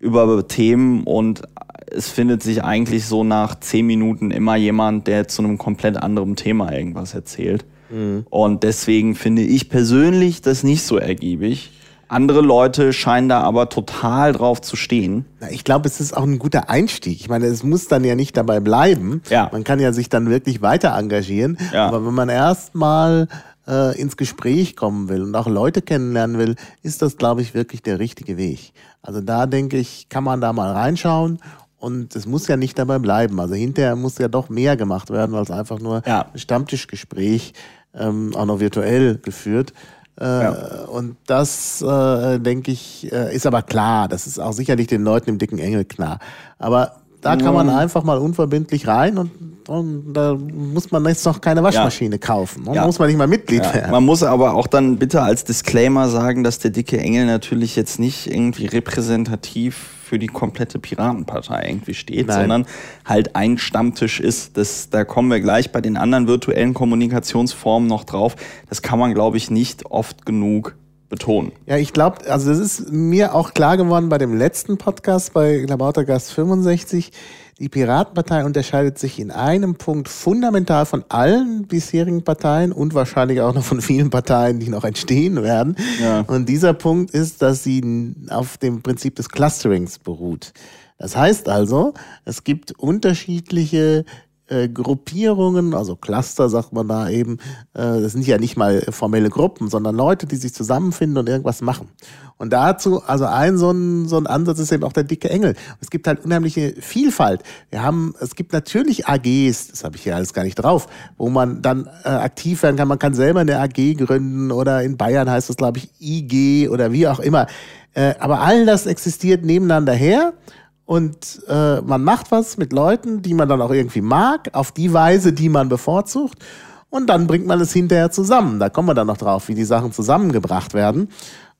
über Themen und es findet sich eigentlich so nach zehn Minuten immer jemand, der zu einem komplett anderen Thema irgendwas erzählt. Mhm. Und deswegen finde ich persönlich das nicht so ergiebig. Andere Leute scheinen da aber total drauf zu stehen. Ich glaube, es ist auch ein guter Einstieg. Ich meine, es muss dann ja nicht dabei bleiben. Ja. Man kann ja sich dann wirklich weiter engagieren. Ja. Aber wenn man erstmal äh, ins Gespräch kommen will und auch Leute kennenlernen will, ist das, glaube ich, wirklich der richtige Weg. Also da denke ich, kann man da mal reinschauen und es muss ja nicht dabei bleiben. Also hinterher muss ja doch mehr gemacht werden als einfach nur ja. ein Stammtischgespräch, ähm, auch noch virtuell geführt. Äh, ja. Und das, äh, denke ich, äh, ist aber klar. Das ist auch sicherlich den Leuten im dicken Engel klar. Aber da kann man einfach mal unverbindlich rein und, und da muss man jetzt noch keine Waschmaschine ja. kaufen. Da ja. muss man nicht mal Mitglied ja. werden. Man muss aber auch dann bitte als Disclaimer sagen, dass der dicke Engel natürlich jetzt nicht irgendwie repräsentativ für die komplette Piratenpartei irgendwie steht, Nein. sondern halt ein Stammtisch ist. Das, da kommen wir gleich bei den anderen virtuellen Kommunikationsformen noch drauf. Das kann man, glaube ich, nicht oft genug betonen. Ja, ich glaube, also das ist mir auch klar geworden bei dem letzten Podcast bei Labautergast 65. Die Piratenpartei unterscheidet sich in einem Punkt fundamental von allen bisherigen Parteien und wahrscheinlich auch noch von vielen Parteien, die noch entstehen werden. Ja. Und dieser Punkt ist, dass sie auf dem Prinzip des Clusterings beruht. Das heißt also, es gibt unterschiedliche äh, Gruppierungen, also Cluster sagt man da eben, äh, das sind ja nicht mal formelle Gruppen, sondern Leute, die sich zusammenfinden und irgendwas machen. Und dazu, also ein so ein, so ein Ansatz ist eben auch der dicke Engel. Es gibt halt unheimliche Vielfalt. Wir haben, es gibt natürlich AGs, das habe ich hier alles gar nicht drauf, wo man dann äh, aktiv werden kann. Man kann selber eine AG gründen oder in Bayern heißt das, glaube ich, IG oder wie auch immer. Äh, aber all das existiert nebeneinander her und äh, man macht was mit Leuten, die man dann auch irgendwie mag, auf die Weise, die man bevorzugt. Und dann bringt man es hinterher zusammen. Da kommen wir dann noch drauf, wie die Sachen zusammengebracht werden.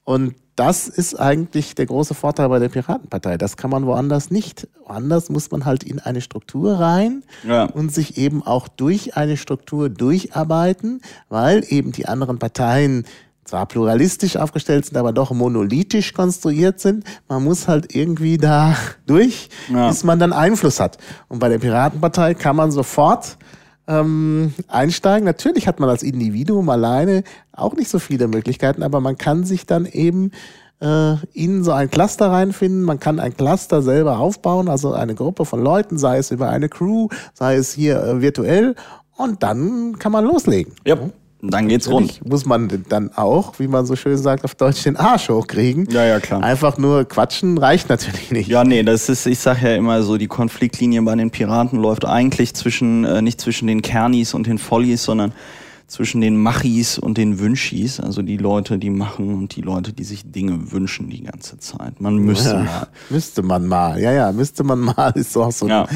Und das ist eigentlich der große Vorteil bei der Piratenpartei. Das kann man woanders nicht. Woanders muss man halt in eine Struktur rein ja. und sich eben auch durch eine Struktur durcharbeiten, weil eben die anderen Parteien zwar pluralistisch aufgestellt sind, aber doch monolithisch konstruiert sind. Man muss halt irgendwie da durch, ja. bis man dann Einfluss hat. Und bei der Piratenpartei kann man sofort ähm, einsteigen. Natürlich hat man als Individuum alleine auch nicht so viele Möglichkeiten, aber man kann sich dann eben äh, in so ein Cluster reinfinden. Man kann ein Cluster selber aufbauen, also eine Gruppe von Leuten, sei es über eine Crew, sei es hier äh, virtuell. Und dann kann man loslegen. Ja. Dann geht's Natürlich rund. Muss man dann auch, wie man so schön sagt, auf Deutsch den Arsch hochkriegen. Ja, ja, klar. Einfach nur quatschen reicht natürlich nicht. Ja, nee, das ist, ich sag ja immer so, die Konfliktlinie bei den Piraten läuft eigentlich zwischen, äh, nicht zwischen den Kernis und den Follies, sondern zwischen den Machis und den Wünschis, also die Leute, die machen und die Leute, die sich Dinge wünschen die ganze Zeit. Man müsste ja, mal. <laughs> Müsste man mal, ja, ja, müsste man mal, <laughs> ist auch so. Ja.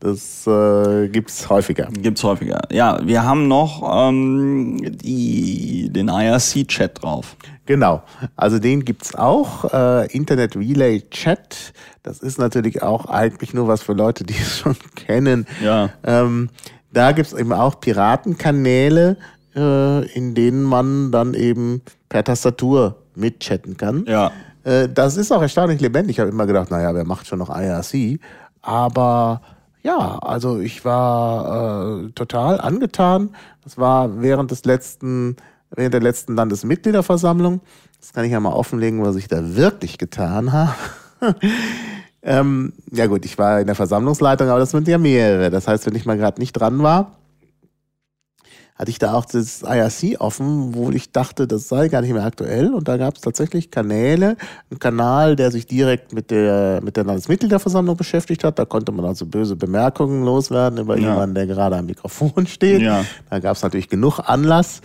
Das äh, gibt's häufiger. Gibt's häufiger. Ja, wir haben noch ähm, die, den IRC-Chat drauf. Genau, also den gibt's auch. Äh, Internet Relay Chat. Das ist natürlich auch eigentlich nur was für Leute, die <laughs> es schon kennen. Ja. Ähm, da gibt es eben auch Piratenkanäle, äh, in denen man dann eben per Tastatur mitchatten kann. Ja. Äh, das ist auch erstaunlich lebendig. Ich habe immer gedacht, naja, wer macht schon noch IRC? Aber ja, also ich war äh, total angetan. Das war während des letzten, während der letzten Landesmitgliederversammlung. Das kann ich ja mal offenlegen, was ich da wirklich getan habe. <laughs> ähm, ja gut, ich war in der Versammlungsleitung, aber das sind ja mehrere. Das heißt, wenn ich mal gerade nicht dran war, hatte ich da auch das IRC offen, wo ich dachte, das sei gar nicht mehr aktuell. Und da gab es tatsächlich Kanäle, einen Kanal, der sich direkt mit der, mit der Landesmitgliederversammlung beschäftigt hat. Da konnte man also böse Bemerkungen loswerden über ja. jemanden, der gerade am Mikrofon steht. Ja. Da gab es natürlich genug Anlass.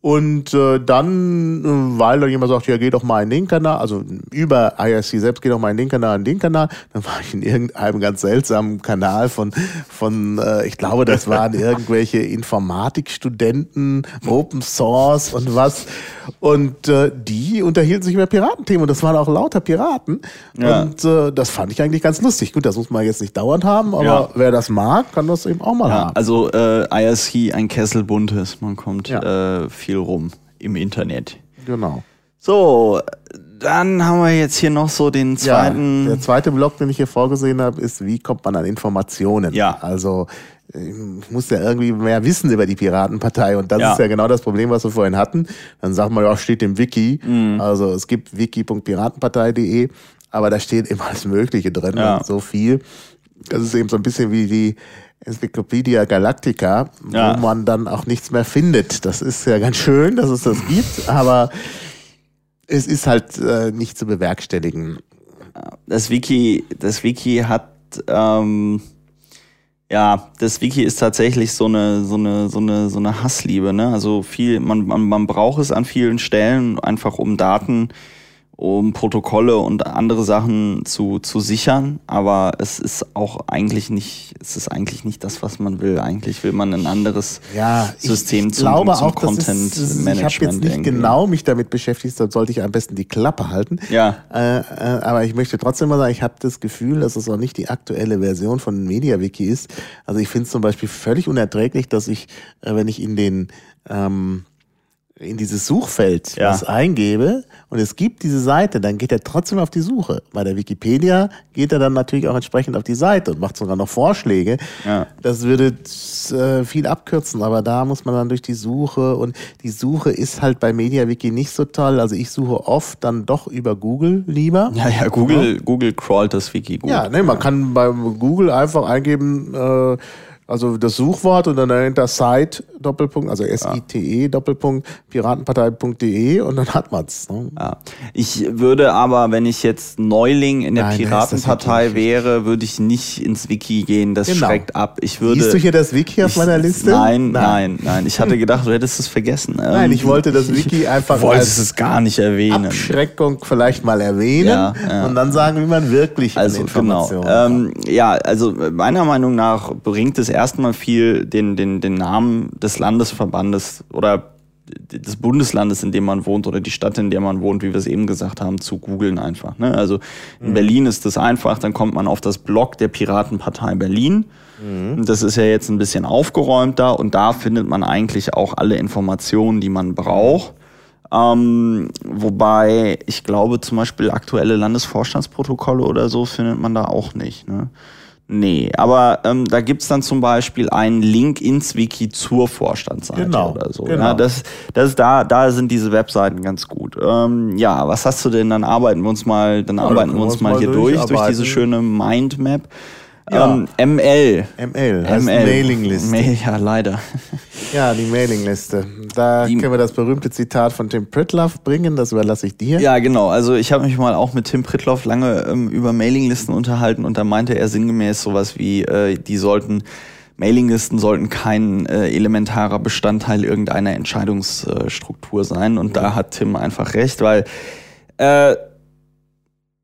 Und äh, dann, äh, weil dann jemand sagt, ja, geh doch mal in den Kanal, also über IRC selbst, geh doch mal in den Kanal, in den Kanal, dann war ich in irgendeinem ganz seltsamen Kanal von, von äh, ich glaube, das waren <laughs> irgendwelche Informatikstudenten, Open Source und was. Und äh, die unterhielten sich über Piratenthemen und das waren auch lauter Piraten. Ja. Und äh, das fand ich eigentlich ganz lustig. Gut, das muss man jetzt nicht dauernd haben, aber ja. wer das mag, kann das eben auch mal ja, haben. Also äh, IRC, ein Kessel buntes, man kommt äh, viel rum im Internet. Genau. So, dann haben wir jetzt hier noch so den zweiten. Ja, der zweite Block, den ich hier vorgesehen habe, ist, wie kommt man an Informationen? Ja. Also ich muss ja irgendwie mehr wissen über die Piratenpartei und das ja. ist ja genau das Problem, was wir vorhin hatten. Dann sagt man ja, steht im Wiki. Mhm. Also es gibt wiki.piratenpartei.de, aber da steht immer alles Mögliche drin, ja. so viel. Das ist eben so ein bisschen wie die Encyclopedia Galactica, ja. wo man dann auch nichts mehr findet. Das ist ja ganz schön, dass es das gibt, aber es ist halt äh, nicht zu bewerkstelligen. Das Wiki, das Wiki hat ähm, ja, das Wiki ist tatsächlich so eine, so eine, so eine, so eine Hassliebe, ne? Also viel, man, man, man braucht es an vielen Stellen, einfach um Daten um Protokolle und andere Sachen zu, zu sichern, aber es ist auch eigentlich nicht, es ist eigentlich nicht das, was man will. Eigentlich will man ein anderes ja, System ich zum, glaube zum auch, Content ist, ist, Management. Ich habe jetzt nicht irgendwie. genau mich damit beschäftigt, dann sollte ich am besten die Klappe halten. Ja. Äh, äh, aber ich möchte trotzdem mal sagen, ich habe das Gefühl, dass es auch nicht die aktuelle Version von MediaWiki ist. Also ich finde es zum Beispiel völlig unerträglich, dass ich, äh, wenn ich in den ähm, in dieses Suchfeld ja. was eingebe und es gibt diese Seite, dann geht er trotzdem auf die Suche. Bei der Wikipedia geht er dann natürlich auch entsprechend auf die Seite und macht sogar noch Vorschläge. Ja. Das würde äh, viel abkürzen, aber da muss man dann durch die Suche und die Suche ist halt bei MediaWiki nicht so toll. Also ich suche oft dann doch über Google lieber. Ja, ja, Google, ja. Google crawlt das Wiki gut. Ja, ne, man kann bei Google einfach eingeben, äh, also das Suchwort und dann dahinter Site Doppelpunkt, also S-I-T-E Doppelpunkt Piratenpartei.de und dann hat man's. Ne? Ja. Ich würde aber, wenn ich jetzt Neuling in der Nein, Piratenpartei wäre, würde ich nicht ins Wiki gehen. Das genau. schreckt ab. Ich würde. Siehst du hier das Wiki auf ich, meiner Liste? Nein, nein, nein, nein. Ich hatte <laughs> gedacht, du hättest es vergessen. Nein, ich wollte das Wiki <laughs> einfach wolltest es gar nicht erwähnen. Abschreckung vielleicht mal erwähnen ja, ja. und dann sagen, wie man wirklich also. Genau. Ähm, ja, also meiner Meinung nach bringt es erstmal viel, den, den, den Namen des Landesverbandes oder des Bundeslandes, in dem man wohnt oder die Stadt, in der man wohnt, wie wir es eben gesagt haben, zu googeln einfach. Ne? Also in mhm. Berlin ist das einfach, dann kommt man auf das Blog der Piratenpartei Berlin. Mhm. Das ist ja jetzt ein bisschen aufgeräumter und da findet man eigentlich auch alle Informationen, die man braucht. Ähm, wobei ich glaube, zum Beispiel aktuelle Landesvorstandsprotokolle oder so findet man da auch nicht. Ne? Nee, aber ähm, da gibt's dann zum Beispiel einen Link ins Wiki zur Vorstandsseite genau, oder so. Genau. Ja, das, das da, da sind diese Webseiten ganz gut. Ähm, ja, was hast du denn? Dann arbeiten wir uns mal, dann ja, arbeiten wir uns mal hier durch, durch diese schöne Mindmap. Ja. Ähm, ML. ML, heißt ML. Mailingliste. Mail, ja, leider. <laughs> Ja, die Mailingliste. Da die, können wir das berühmte Zitat von Tim Pritloff bringen, das überlasse ich dir. Ja, genau. Also ich habe mich mal auch mit Tim Pritloff lange ähm, über Mailinglisten unterhalten und da meinte er sinngemäß sowas wie, äh, die sollten Mailinglisten sollten kein äh, elementarer Bestandteil irgendeiner Entscheidungsstruktur sein. Und da hat Tim einfach recht, weil äh,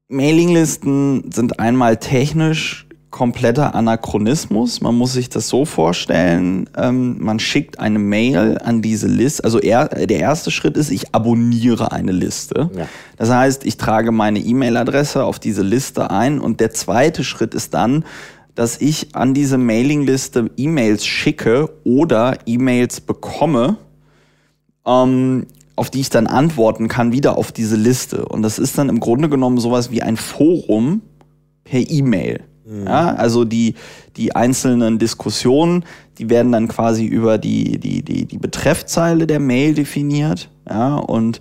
Mailinglisten sind einmal technisch kompletter Anachronismus. Man muss sich das so vorstellen, ähm, man schickt eine Mail an diese Liste. Also er, der erste Schritt ist, ich abonniere eine Liste. Ja. Das heißt, ich trage meine E-Mail-Adresse auf diese Liste ein und der zweite Schritt ist dann, dass ich an diese Mailingliste E-Mails schicke oder E-Mails bekomme, ähm, auf die ich dann antworten kann, wieder auf diese Liste. Und das ist dann im Grunde genommen sowas wie ein Forum per E-Mail. Mhm. Ja, also die, die einzelnen Diskussionen, die werden dann quasi über die, die, die, die Betreffzeile der Mail definiert. Ja, und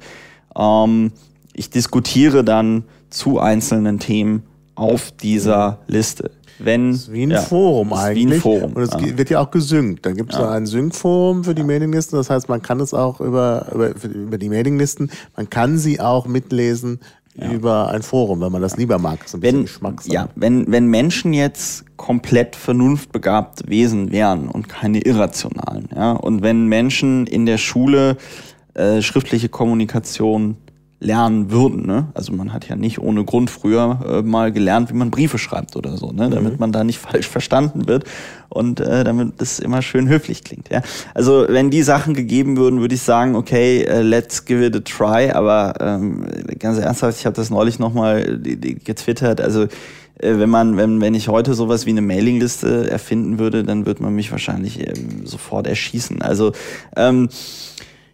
ähm, ich diskutiere dann zu einzelnen Themen auf dieser Liste. Wenn, das ist wie ein ja, Forum eigentlich. Wie ein Forum, und es ja. wird ja auch gesynkt. Dann gibt es ja. ein Sync-Forum für die Mailinglisten. Das heißt, man kann es auch über, über, über die Mailinglisten, man kann sie auch mitlesen ja. über ein Forum, wenn man das lieber mag. So ein wenn, ja, wenn, wenn Menschen jetzt komplett vernunftbegabte Wesen wären und keine irrationalen, ja, und wenn Menschen in der Schule äh, schriftliche Kommunikation lernen würden. Ne? Also man hat ja nicht ohne Grund früher äh, mal gelernt, wie man Briefe schreibt oder so, ne? damit mhm. man da nicht <laughs> falsch verstanden wird und äh, damit das immer schön höflich klingt. Ja? Also wenn die Sachen gegeben würden, würde ich sagen, okay, uh, let's give it a try. Aber ähm, ganz ernsthaft, ich habe das neulich nochmal getwittert. Also äh, wenn man, wenn, wenn ich heute sowas wie eine Mailingliste erfinden würde, dann würde man mich wahrscheinlich ähm, sofort erschießen. Also ähm,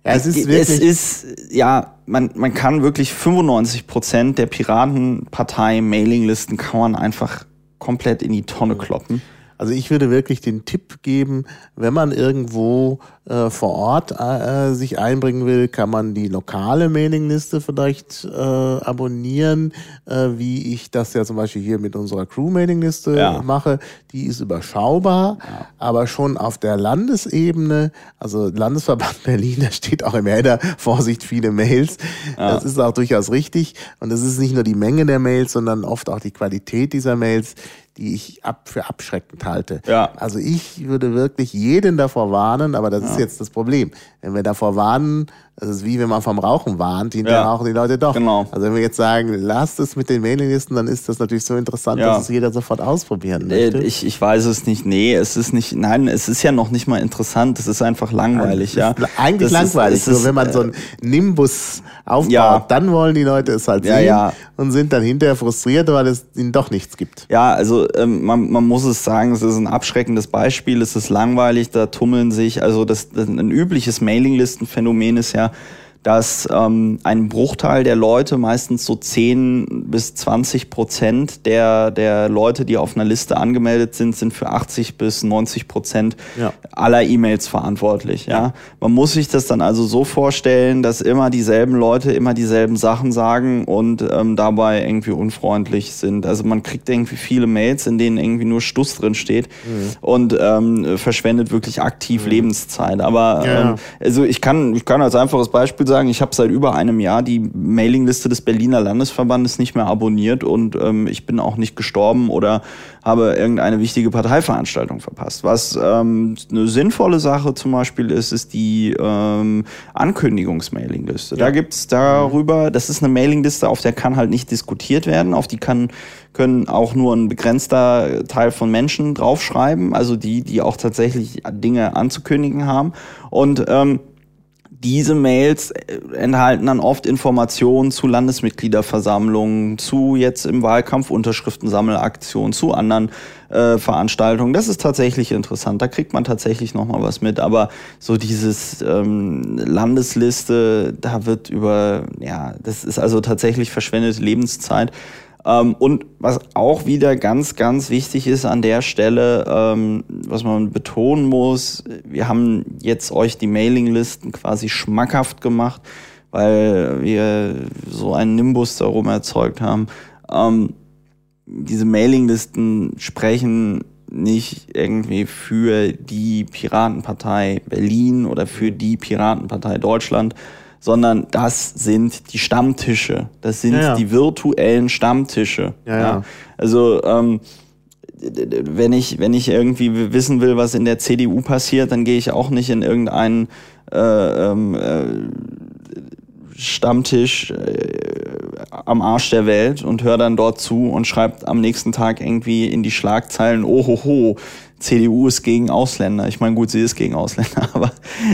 ja, es ist wirklich. Es ist, ja, man, man kann wirklich 95 Prozent der Piratenpartei Mailinglisten kann man einfach komplett in die Tonne kloppen. Also ich würde wirklich den Tipp geben, wenn man irgendwo äh, vor Ort äh, sich einbringen will, kann man die lokale Mailingliste vielleicht äh, abonnieren, äh, wie ich das ja zum Beispiel hier mit unserer Crew-Mailingliste ja. mache. Die ist überschaubar, ja. aber schon auf der Landesebene, also Landesverband <laughs> Berlin, da steht auch im Header, Vorsicht, viele Mails. Ja. Das ist auch durchaus richtig. Und es ist nicht nur die Menge der Mails, sondern oft auch die Qualität dieser Mails die ich ab, für abschreckend halte. Ja. Also ich würde wirklich jeden davor warnen, aber das ja. ist jetzt das Problem. Wenn wir davor warnen, das ist wie wenn man vom Rauchen warnt, hinterher ja. rauchen die Leute doch. Genau. Also wenn wir jetzt sagen, lasst es mit den Mailinglisten, dann ist das natürlich so interessant, ja. dass es jeder sofort ausprobieren möchte. Ich, ich weiß es nicht. Nee, es ist nicht, nein, es ist ja noch nicht mal interessant. Es ist einfach langweilig, ja. Eigentlich das langweilig. Ist, nur wenn man so einen Nimbus aufbaut, ja. dann wollen die Leute es halt sehen ja, und sind dann hinterher frustriert, weil es ihnen doch nichts gibt. Ja, also ähm, man, man muss es sagen, es ist ein abschreckendes Beispiel. Es ist langweilig, da tummeln sich, also das, das ein übliches Mailinglistenphänomen ist ja, dass ähm, ein Bruchteil der Leute, meistens so 10 bis 20 Prozent der, der Leute, die auf einer Liste angemeldet sind, sind für 80 bis 90 Prozent ja. aller E-Mails verantwortlich. Ja? Man muss sich das dann also so vorstellen, dass immer dieselben Leute immer dieselben Sachen sagen und ähm, dabei irgendwie unfreundlich sind. Also man kriegt irgendwie viele Mails, in denen irgendwie nur Stuss drin steht mhm. und ähm, verschwendet wirklich aktiv mhm. Lebenszeit. Aber ja. ähm, also ich kann, ich kann als einfaches Beispiel sagen, ich habe seit über einem Jahr die Mailingliste des Berliner Landesverbandes nicht mehr abonniert und ähm, ich bin auch nicht gestorben oder habe irgendeine wichtige Parteiveranstaltung verpasst. Was ähm, eine sinnvolle Sache zum Beispiel ist, ist die ähm, Ankündigungsmailingliste. Ja. Da gibt's darüber, das ist eine Mailingliste, auf der kann halt nicht diskutiert werden, auf die kann können auch nur ein begrenzter Teil von Menschen draufschreiben, also die, die auch tatsächlich Dinge anzukündigen haben. Und ähm, diese Mails äh, enthalten dann oft Informationen zu Landesmitgliederversammlungen, zu jetzt im Wahlkampf Unterschriftensammelaktionen, zu anderen äh, Veranstaltungen. Das ist tatsächlich interessant. Da kriegt man tatsächlich noch mal was mit. Aber so dieses ähm, Landesliste, da wird über, ja, das ist also tatsächlich verschwendete Lebenszeit. Ähm, und was auch wieder ganz, ganz wichtig ist an der Stelle, ähm, was man betonen muss, wir haben jetzt euch die Mailinglisten quasi schmackhaft gemacht, weil wir so einen Nimbus darum erzeugt haben. Ähm, diese Mailinglisten sprechen nicht irgendwie für die Piratenpartei Berlin oder für die Piratenpartei Deutschland, sondern das sind die Stammtische. Das sind ja, ja. die virtuellen Stammtische. Ja. Also ähm, wenn ich wenn ich irgendwie wissen will, was in der CDU passiert, dann gehe ich auch nicht in irgendeinen äh, ähm, äh, Stammtisch äh, am Arsch der Welt und höre dann dort zu und schreibt am nächsten Tag irgendwie in die Schlagzeilen, oh ho ho, CDU ist gegen Ausländer. Ich meine, gut, sie ist gegen Ausländer, <laughs> aber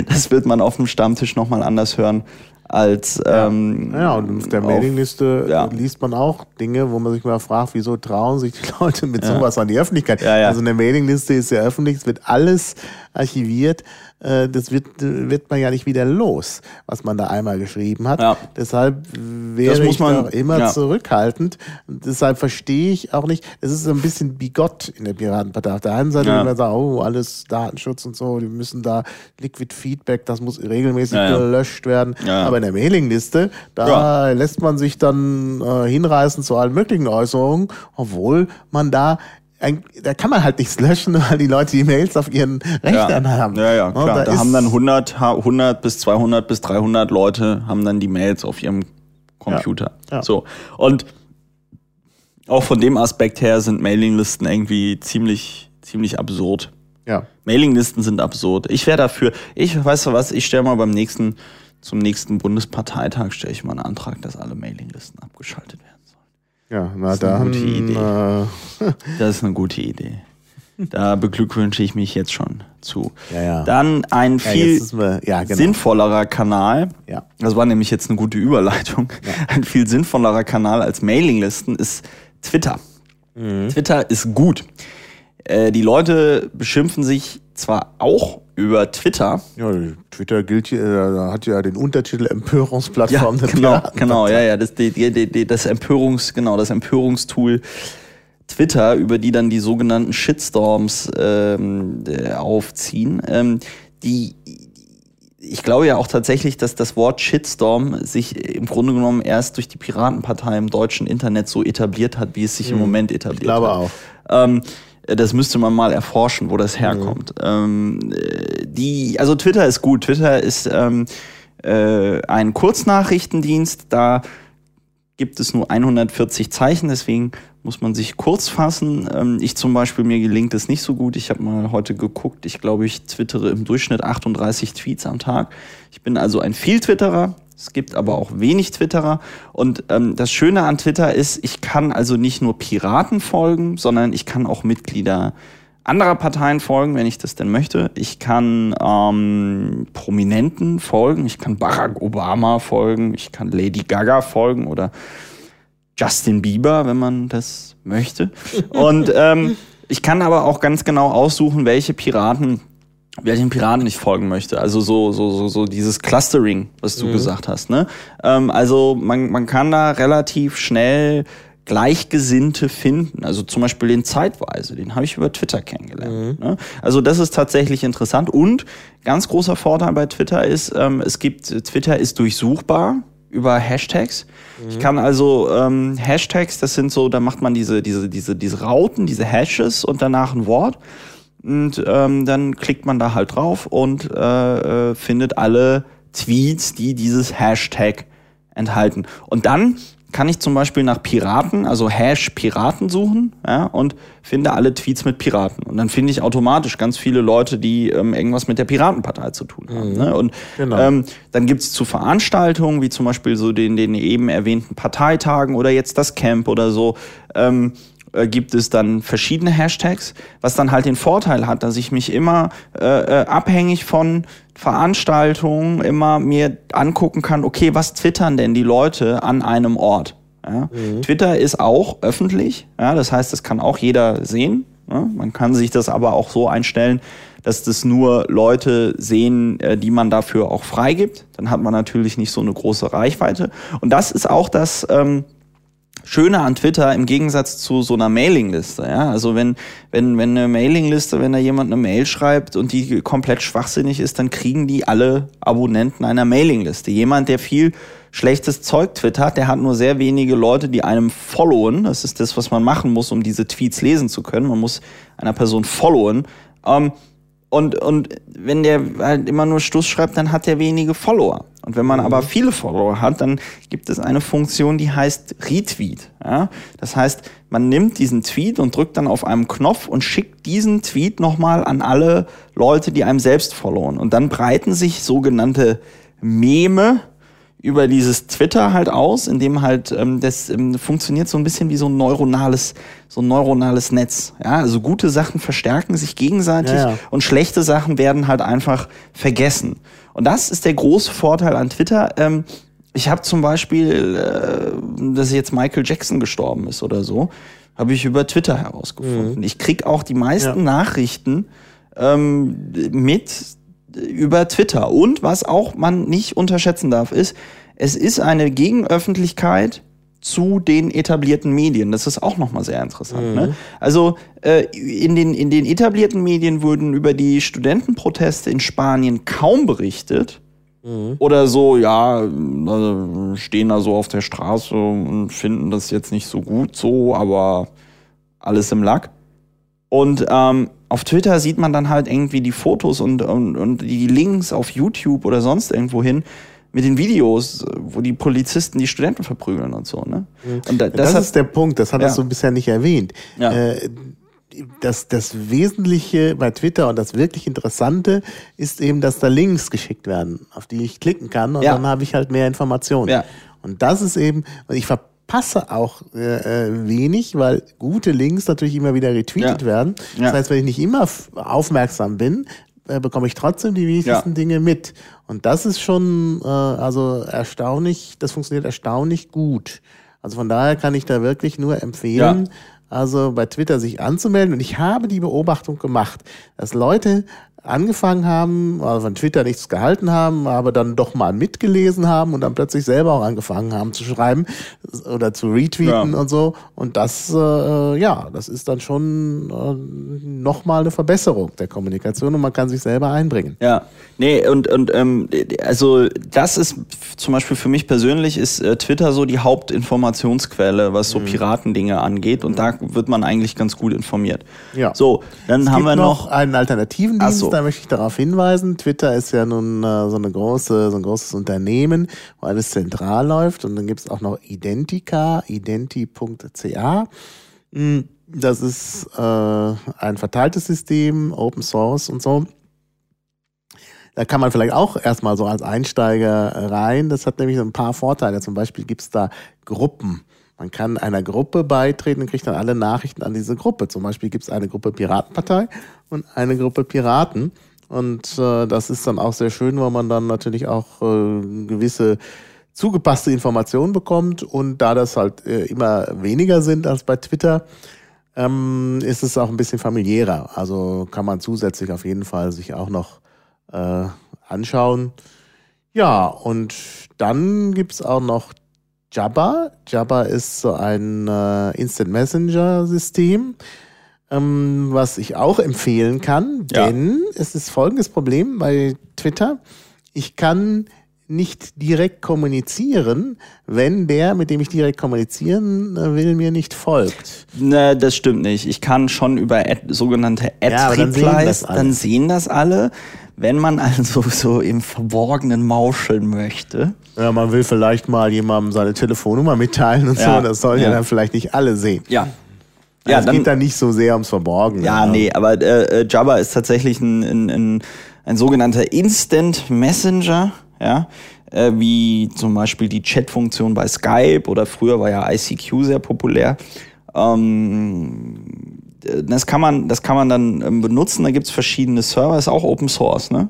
das wird man auf dem Stammtisch nochmal anders hören als ähm, Ja, und auf der Mailingliste ja. liest man auch Dinge, wo man sich mal fragt, wieso trauen sich die <laughs> Leute mit sowas an die Öffentlichkeit? Ja, ja. Also eine Mailingliste ist ja öffentlich, es wird alles archiviert. Äh, Das wird, wird man ja nicht wieder los, was man da einmal geschrieben hat. Ja. Deshalb wäre Das muss ich man- da immer ja. zurückhaltend. Deshalb verstehe ich auch nicht, es ist so ein bisschen bigott in der Piratenpartei. Auf der einen Seite Ja. will man sagen, oh, alles Datenschutz und so, die müssen da Liquid Feedback, das muss regelmäßig Ja, gelöscht werden. Ja. Aber in der Mailingliste, da lässt man sich dann äh, hinreißen zu allen möglichen Äußerungen, obwohl man da da kann man halt nichts löschen, <laughs> weil die Leute die Mails auf ihren Rechnern haben. Ja, ja, klar. Da, ist- haben dann 100, ha- 100 bis 200 bis 300 Leute haben dann die Mails auf ihrem Computer. Ja. Ja. So. Und auch von dem Aspekt her sind Mailinglisten irgendwie ziemlich, ziemlich absurd. ja. Mailinglisten sind absurd. Ich wäre dafür, ich weiß du was, ich stelle mal beim nächsten, zum nächsten Bundesparteitag stelle ich mal einen Antrag, dass alle Mailinglisten abgeschaltet werden. Ja, na ist eine dann. gute Idee. Äh, <laughs> Das ist eine gute Idee. Da <laughs> beglückwünsche ich mich jetzt schon zu. Ja, ja. Dann ein ja, viel ist wir, ja, genau. sinnvollerer Kanal. Ja. Das war nämlich jetzt eine gute Überleitung. <laughs> Ein viel sinnvollerer Kanal als Mailinglisten ist Twitter. Mhm. Twitter ist gut. Äh, die Leute beschimpfen sich zwar auch über Twitter. Ja, Twitter gilt hier, äh, hat ja den Untertitel Empörungsplattform der genau, genau, ja, ja, das, die, die, die, das Empörungs, genau, das Empörungstool Twitter, über die dann die sogenannten Shitstorms ähm, äh, aufziehen. Ähm, die, ich glaube ja auch tatsächlich, dass das Wort Shitstorm sich im Grunde genommen erst durch die Piratenpartei im deutschen Internet so etabliert hat, wie es sich im Moment etabliert Ich glaube hat. auch. Ähm, das müsste man mal erforschen, wo das herkommt. Ähm, äh, die, also Twitter ist gut. Twitter ist ähm, äh, ein Kurznachrichtendienst. Da gibt es nur 140 Zeichen, deswegen muss man sich kurz fassen. Ähm, ich zum Beispiel, mir gelingt es nicht so gut. Ich habe mal heute geguckt. Ich glaube, ich twittere im Durchschnitt 38 Tweets am Tag. Ich bin also ein Viel-Twitterer. Es gibt aber auch wenig Twitterer. Und ähm, das Schöne an Twitter ist, ich kann also nicht nur Piraten folgen, sondern ich kann auch Mitglieder anderer Parteien folgen, wenn ich das denn möchte. Ich kann ähm, Prominenten folgen. Ich kann Barack Obama folgen. Ich kann Lady Gaga folgen oder Justin Bieber, wenn man das möchte. <laughs> Und ähm, ich kann aber auch ganz genau aussuchen, welche Piraten, welchen Piraten ich folgen möchte. Also so, so, so, so dieses Clustering, was du gesagt hast. Ne? Ähm, also man, man kann da relativ schnell Gleichgesinnte finden. Also zum Beispiel den Zeitweise, den habe ich über Twitter kennengelernt. Ne? Also das ist tatsächlich interessant. Und ganz großer Vorteil bei Twitter ist, ähm, es gibt, Twitter ist durchsuchbar über Hashtags. Ich kann also ähm, Hashtags, das sind so, da macht man diese, diese, diese, diese Rauten, diese Hashes und danach ein Wort. Und ähm, dann klickt man da halt drauf und äh, äh, findet alle Tweets, die dieses Hashtag enthalten. Und dann kann ich zum Beispiel nach Piraten, also Hash Piraten suchen, ja, und finde alle Tweets mit Piraten. Und dann finde ich automatisch ganz viele Leute, die ähm, irgendwas mit der Piratenpartei zu tun haben. Ne? Und Genau. ähm, dann gibt's zu Veranstaltungen, wie zum Beispiel so den, den eben erwähnten Parteitagen oder jetzt das Camp oder so, ähm, äh, gibt es dann verschiedene Hashtags, was dann halt den Vorteil hat, dass ich mich immer äh, äh, abhängig von Veranstaltungen immer mir angucken kann, okay, was twittern denn die Leute an einem Ort? Ja? Twitter ist auch öffentlich, ja, das heißt, das kann auch jeder sehen. Ja? Man kann sich das aber auch so einstellen, dass das nur Leute sehen, äh, die man dafür auch freigibt. Dann hat man natürlich nicht so eine große Reichweite. Und das ist auch das ähm, Schöne an Twitter im Gegensatz zu so einer Mailingliste, ja. Also wenn, wenn, wenn eine Mailingliste, wenn da jemand eine Mail schreibt und die komplett schwachsinnig ist, dann kriegen die alle Abonnenten einer Mailingliste. Jemand, der viel schlechtes Zeug twittert, der hat nur sehr wenige Leute, die einem followen. Das ist das, was man machen muss, um diese Tweets lesen zu können. Man muss einer Person followen. Ähm, und, und wenn der halt immer nur Stuss schreibt, dann hat er wenige Follower. Und wenn man aber viele Follower hat, dann gibt es eine Funktion, die heißt Retweet. Ja? Das heißt, man nimmt diesen Tweet und drückt dann auf einen Knopf und schickt diesen Tweet nochmal an alle Leute, die einem selbst followen. Und dann breiten sich sogenannte Meme über dieses Twitter halt aus, in dem halt ähm, das ähm, funktioniert so ein bisschen wie so ein neuronales, so ein neuronales Netz. Ja, also gute Sachen verstärken sich gegenseitig Ja, ja. und schlechte Sachen werden halt einfach vergessen. Und das ist der große Vorteil an Twitter. Ähm, ich habe zum Beispiel, äh, dass jetzt Michael Jackson gestorben ist oder so, habe ich über Twitter herausgefunden. Ich krieg auch die meisten Ja. Nachrichten ähm, mit über Twitter. Und was auch man nicht unterschätzen darf, ist, es ist eine Gegenöffentlichkeit zu den etablierten Medien. Das ist auch nochmal sehr interessant. Ne? Also äh, in, den, in den etablierten Medien wurden über die Studentenproteste in Spanien kaum berichtet. Oder so, ja, also stehen da so auf der Straße und finden das jetzt nicht so gut so, aber alles im Lack. Und ähm, auf Twitter sieht man dann halt irgendwie die Fotos und, und, und die Links auf YouTube oder sonst irgendwo hin mit den Videos, wo die Polizisten die Studenten verprügeln und so. Ne? Und da, Das, das, hat, ist der Punkt, das hattest Ja. du bisher nicht erwähnt. Ja. Äh, das, das Wesentliche bei Twitter und das wirklich Interessante ist eben, dass da Links geschickt werden, auf die ich klicken kann und Ja. dann habe ich halt mehr Informationen. Ja. Und das ist eben, und ich verpasse auch äh, äh, wenig, weil gute Links natürlich immer wieder retweetet Ja. werden. Das Ja. heißt, wenn ich nicht immer aufmerksam bin, äh, bekomme ich trotzdem die wichtigsten Ja. Dinge mit. Und das ist schon äh, also erstaunlich, das funktioniert erstaunlich gut. Also von daher kann ich da wirklich nur empfehlen, also bei Twitter sich anzumelden. Und ich habe die Beobachtung gemacht, dass Leute angefangen haben, also von Twitter nichts gehalten haben, aber dann doch mal mitgelesen haben und dann plötzlich selber auch angefangen haben zu schreiben oder zu retweeten Ja. und so. Und das, äh, ja, das ist dann schon äh, nochmal eine Verbesserung der Kommunikation und man kann sich selber einbringen. Ja, nee, und, und ähm, also das ist zum Beispiel für mich persönlich ist äh, Twitter so die Hauptinformationsquelle, was Mhm. so Piratendinge angeht. Und da wird man eigentlich ganz gut informiert. Ja. So, dann Es haben wir noch. einen alternativen Dienst, so. Da möchte ich darauf hinweisen. Twitter ist ja nun äh, so eine große, so ein großes Unternehmen, wo alles zentral läuft. Und dann gibt es auch noch Identica, identi.ca. Mm, Das ist äh, ein verteiltes System, Open Source und so. Da kann man vielleicht auch erstmal so als Einsteiger rein. Das hat nämlich ein paar Vorteile. Zum Beispiel gibt es da Gruppen. Man kann einer Gruppe beitreten und kriegt dann alle Nachrichten an diese Gruppe. Zum Beispiel gibt es eine Gruppe Piratenpartei und eine Gruppe Piraten. Und äh, das ist dann auch sehr schön, weil man dann natürlich auch äh, gewisse zugepasste Informationen bekommt. Und da das halt äh, immer weniger sind als bei Twitter, ähm, ist es auch ein bisschen familiärer. Also kann man zusätzlich auf jeden Fall sich auch noch äh, anschauen. Ja, und dann gibt's auch noch Jabba. Jabba ist so ein äh, Instant Messenger System, ähm, was ich auch empfehlen kann, Ja. denn es ist folgendes Problem bei Twitter. Ich kann nicht direkt kommunizieren, wenn der, mit dem ich direkt kommunizieren äh, will, mir nicht folgt. Ne, das stimmt nicht. Ich kann schon über Ad, sogenannte Ja, aber dann sehen Ad-Replies, das alle. dann sehen das alle. Wenn man also <laughs> so im Verborgenen mauscheln möchte. Ja, man will vielleicht mal jemandem seine Telefonnummer mitteilen und Ja, so, das sollen ja. ja. dann vielleicht nicht alle sehen. Ja. Ja, Ja, es dann, geht dann nicht so sehr ums Verborgene. Ja, nee, aber äh, äh, Jabba ist tatsächlich ein, ein, ein, ein sogenannter Instant Messenger, ja, äh, wie zum Beispiel die Chat-Funktion bei Skype oder früher war ja ICQ sehr populär. Ähm, äh, das kann man, das kann man dann ähm, benutzen. Da gibt's verschiedene Server, ist auch Open Source, ne?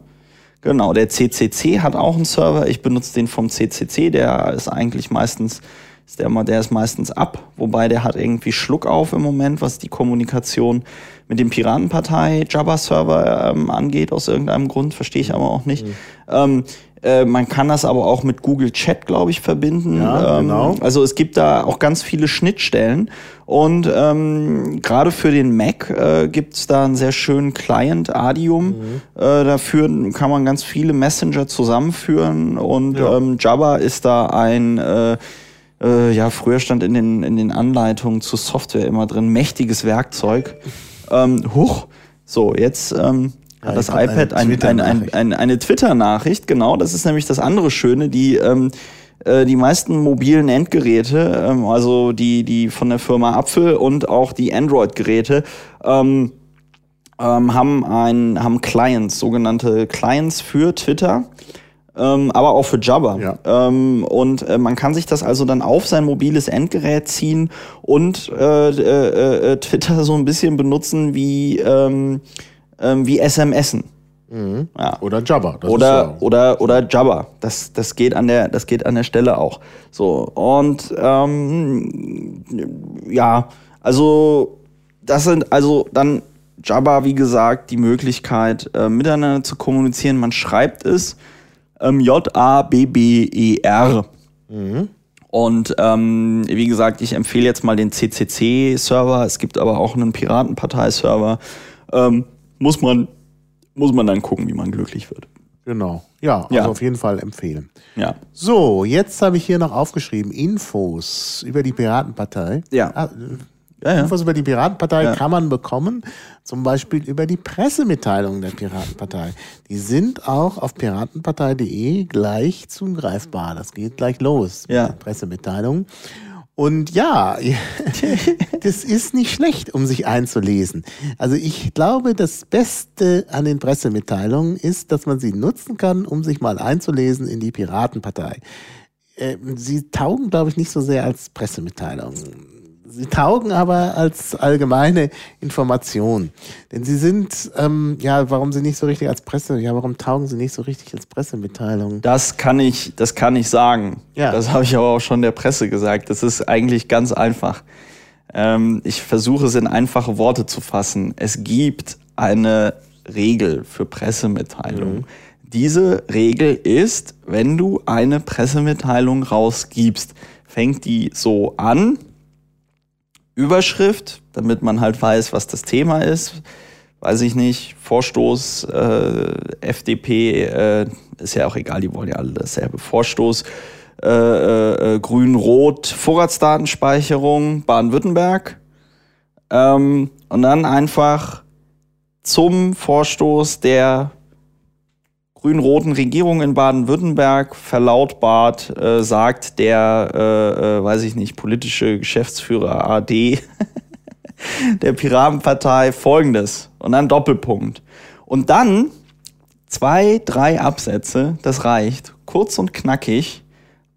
Genau, der CCC hat auch einen Server. Ich benutze den vom CCC, der ist eigentlich meistens, ist der, mal- der ist meistens ab, wobei der hat irgendwie Schluck auf im Moment, was die Kommunikation mit dem Piratenpartei Jabba-Server ähm, angeht, aus irgendeinem Grund, verstehe ich aber auch nicht. Ähm, äh, man kann das aber auch mit Google Chat, glaube ich, verbinden. Ja, ähm, genau. Also es gibt da auch ganz viele Schnittstellen und ähm, gerade für den Mac äh, gibt's da einen sehr schönen Client, Adium. Mhm. Äh, dafür kann man ganz viele Messenger zusammenführen und Ja. ähm, Jabba ist da ein äh, äh, ja, früher stand in den, in den Anleitungen zur Software immer drin, mächtiges Werkzeug. Ähm, huch, so, jetzt ähm, Ja, hat das iPad eine ein, ein, ein, Twitter-Nachricht. ein, eine Twitter-Nachricht, genau, das ist nämlich das andere Schöne, die ähm, äh, die meisten mobilen Endgeräte, ähm, also die, die von der Firma Apfel und auch die Android-Geräte, ähm, ähm, haben, ein, haben Clients, sogenannte Clients für Twitter. Ähm, aber auch für Jabba. Ja. Ähm, und äh, man kann sich das also dann auf sein mobiles Endgerät ziehen und äh, äh, äh, Twitter so ein bisschen benutzen wie, ähm, ähm, wie SMSen. Ja. Oder Jabba. das ist Oder, ja- oder, oder Jabba. Das, das, geht an der, das geht an der Stelle auch. So, und ähm, ja, also das sind also dann Jabba, wie gesagt, die Möglichkeit, äh, miteinander zu kommunizieren. Man schreibt es ähm, J-A-B-B-E-R. Und ähm, wie gesagt, ich empfehle jetzt mal den CCC-Server. Es gibt aber auch einen Piratenpartei-Server. Ähm, muss man muss man dann gucken, wie man glücklich wird. Genau. Ja, also Ja. auf jeden Fall empfehlen. Ja. So, jetzt habe ich hier noch aufgeschrieben, Infos über die Piratenpartei. Ja. Ah, Ja, ja. Infos über die Piratenpartei Ja. kann man bekommen, zum Beispiel über die Pressemitteilungen der Piratenpartei. Die sind auch auf piratenpartei.de gleich zugreifbar. Das geht gleich los Ja. Pressemitteilungen. Und ja, <laughs> das ist nicht schlecht, um sich einzulesen. Also ich glaube, das Beste an den Pressemitteilungen ist, dass man sie nutzen kann, um sich mal einzulesen in die Piratenpartei. Ähm, Sie taugen, glaube ich, nicht so sehr als Pressemitteilung. Sie taugen aber als allgemeine Information. Denn sie sind, ähm, ja, warum sie nicht so richtig als Presse, ja, warum taugen sie nicht so richtig als Pressemitteilung? Das kann ich, das kann ich sagen. Ja. Das habe ich aber auch schon der Presse gesagt. Das ist eigentlich ganz einfach. Ähm, ich versuche es in einfache Worte zu fassen. Es gibt eine Regel für Pressemitteilungen. Diese Regel ist, wenn du eine Pressemitteilung rausgibst, fängt die so an, Überschrift, damit man halt weiß, was das Thema ist. Weiß ich nicht, Vorstoß, äh, FDP, äh, ist ja auch egal, die wollen ja alle dasselbe. Vorstoß, äh, äh, äh, Grün-Rot, Vorratsdatenspeicherung, Baden-Württemberg. Ähm, und dann einfach zum Vorstoß der grün-roten Regierung in Baden-Württemberg verlautbart, äh, sagt der, äh, äh, weiß ich nicht, politische Geschäftsführer AD <laughs> der Piratenpartei folgendes und dann Doppelpunkt. Und dann zwei, drei Absätze, das reicht, kurz und knackig,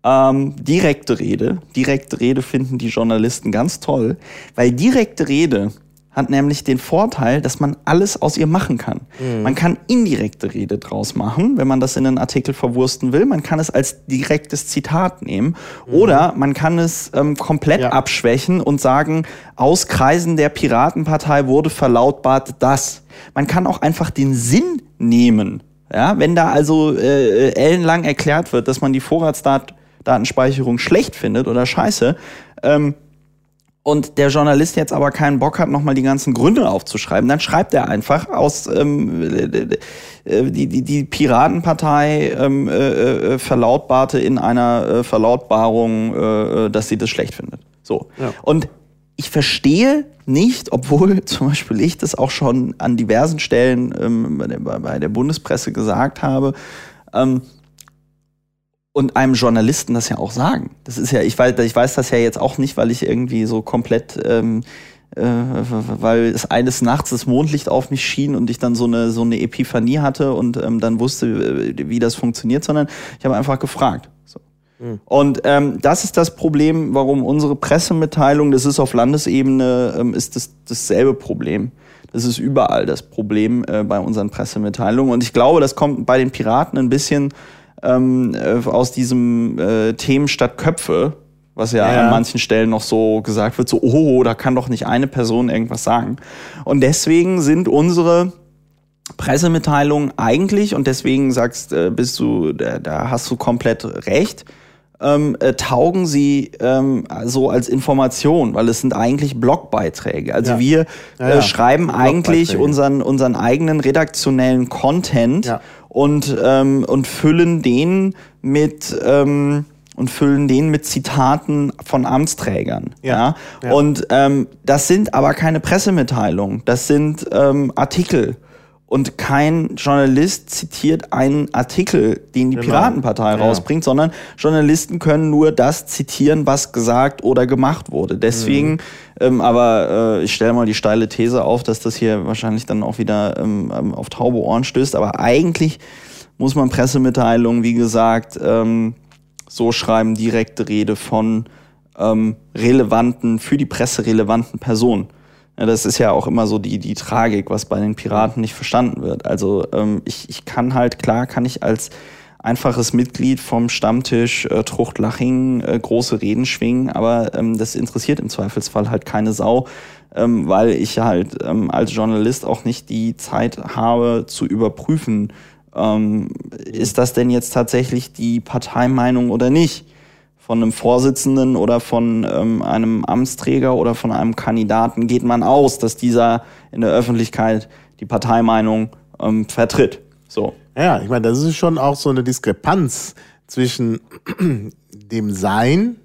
ähm, direkte Rede. Direkte Rede finden die Journalisten ganz toll, weil direkte Rede hat nämlich den Vorteil, dass man alles aus ihr machen kann. Man kann indirekte Rede draus machen, wenn man das in einen Artikel verwursten will. Man kann es als direktes Zitat nehmen oder man kann es ähm, komplett Ja. abschwächen und sagen, aus Kreisen der Piratenpartei wurde verlautbart das. Man kann auch einfach den Sinn nehmen. Ja, wenn da also äh, ellenlang erklärt wird, dass man die Vorratsdatenspeicherung schlecht findet oder scheiße, ähm, und der Journalist jetzt aber keinen Bock hat, nochmal die ganzen Gründe aufzuschreiben, dann schreibt er einfach aus ähm, äh, die, die, die Piratenpartei ähm, äh, äh, verlautbarte in einer äh, Verlautbarung, äh, äh, dass sie das schlecht findet. So. Ja. Und ich verstehe nicht, obwohl <laughs> zum Beispiel ich das auch schon an diversen Stellen ähm, bei, der, bei der Bundespresse gesagt habe, ähm, und einem Journalisten das ja auch sagen. Das ist ja, ich weiß, ich weiß das ja jetzt auch nicht, weil ich irgendwie so komplett, ähm, äh, weil es eines Nachts das Mondlicht auf mich schien und ich dann so eine so eine Epiphanie hatte und ähm, dann wusste, äh, wie das funktioniert, sondern ich habe einfach gefragt. So. Und ähm, das ist das Problem, warum unsere Pressemitteilung, das ist auf Landesebene, ähm, ist das dasselbe Problem. Das ist überall das Problem äh, bei unseren Pressemitteilungen. Und ich glaube, das kommt bei den Piraten ein bisschen ähm, äh, aus diesem äh, Themen statt Köpfe, was ja, Ja. an manchen Stellen noch so gesagt wird, so, oh, da kann doch nicht eine Person irgendwas sagen. Und deswegen sind unsere Pressemitteilungen eigentlich, und deswegen sagst, äh, bist du, da, da hast du komplett recht, ähm, äh, taugen sie ähm, so als Information, weil es sind eigentlich Blogbeiträge. Also Ja. wir Ja, äh, ja. schreiben eigentlich unseren, unseren eigenen redaktionellen Content und, ähm, und füllen den mit ähm, und füllen den mit Zitaten von Amtsträgern. Ja. Und ähm, das sind aber keine Pressemitteilungen, das sind ähm, Artikel. Und kein Journalist zitiert einen Artikel, den die Genau. Piratenpartei Ja. rausbringt, sondern Journalisten können nur das zitieren, was gesagt oder gemacht wurde. Deswegen, Mhm. ähm, aber äh, ich stelle mal die steile These auf, dass das hier wahrscheinlich dann auch wieder ähm, ähm, auf taube Ohren stößt. Aber eigentlich muss man Pressemitteilungen, wie gesagt, ähm, so schreiben, direkte Rede von ähm, relevanten, für die Presse relevanten Personen. Das ist ja auch immer so die, die Tragik, was bei den Piraten nicht verstanden wird. Also ähm, ich, ich kann halt, klar kann ich als einfaches Mitglied vom Stammtisch äh, Truchtlaching äh, große Reden schwingen, aber ähm, das interessiert im Zweifelsfall halt keine Sau, ähm, weil ich halt ähm, als Journalist auch nicht die Zeit habe zu überprüfen, ähm, ist das denn jetzt tatsächlich die Parteimeinung oder nicht? Von einem Vorsitzenden oder von ähm, einem Amtsträger oder von einem Kandidaten geht man aus, dass dieser in der Öffentlichkeit die Parteimeinung ähm, vertritt. So. Ja, ich meine, das ist schon auch so eine Diskrepanz zwischen <clears throat> dem Sein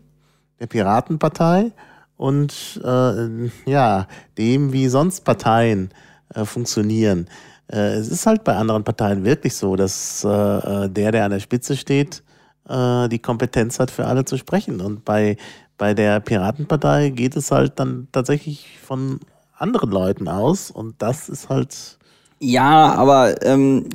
der Piratenpartei und äh, ja, dem, wie sonst Parteien äh, funktionieren. Äh, es ist halt bei anderen Parteien wirklich so, dass äh, äh, der, der an der Spitze steht, äh, die Kompetenz hat, für alle zu sprechen. Und bei, bei der Piratenpartei geht es halt dann tatsächlich von anderen Leuten aus. Und das ist halt ja, aber ähm,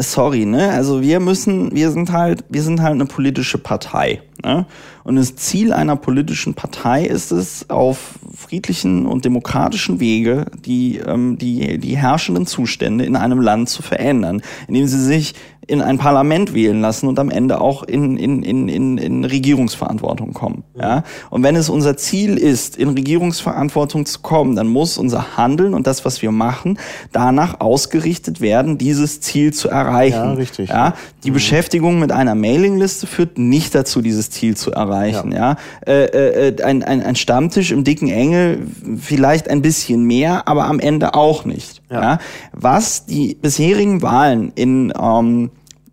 sorry, ne? Also wir müssen, wir sind halt, wir sind halt eine politische Partei. Ne? Und das Ziel einer politischen Partei ist es, auf friedlichen und demokratischen Wege die, ähm, die, die herrschenden Zustände in einem Land zu verändern, indem sie sich in ein Parlament wählen lassen und am Ende auch in, in, in, in, in Regierungsverantwortung kommen. Ja? Und wenn es unser Ziel ist, in Regierungsverantwortung zu kommen, dann muss unser Handeln und das, was wir machen, danach ausgerichtet werden, dieses Ziel zu erreichen. Ja, richtig. Ja? Die mhm. Beschäftigung mit einer Mailingliste führt nicht dazu, dieses Ziel zu erreichen. Ja? ja? Äh, äh, ein, ein, ein Stammtisch im dicken Engel vielleicht ein bisschen mehr, aber am Ende auch nicht. Ja. ja? Was die bisherigen Wahlen in ähm,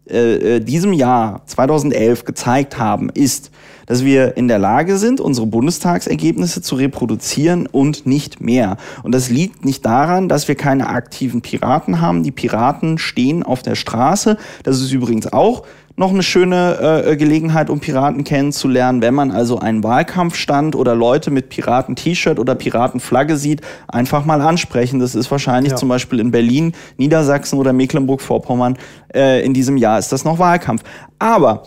äh, äh, diesem Jahr 2011 gezeigt haben, ist, dass wir in der Lage sind, unsere Bundestagsergebnisse zu reproduzieren und nicht mehr. Und das liegt nicht daran, dass wir keine aktiven Piraten haben. Die Piraten stehen auf der Straße. Das ist übrigens auch noch eine schöne äh, Gelegenheit, um Piraten kennenzulernen. Wenn man also einen Wahlkampfstand oder Leute mit Piraten-T-Shirt oder Piratenflagge sieht, einfach mal ansprechen. Das ist wahrscheinlich ja. zum Beispiel in Berlin, Niedersachsen oder Mecklenburg-Vorpommern äh, in diesem Jahr ist das noch Wahlkampf. Aber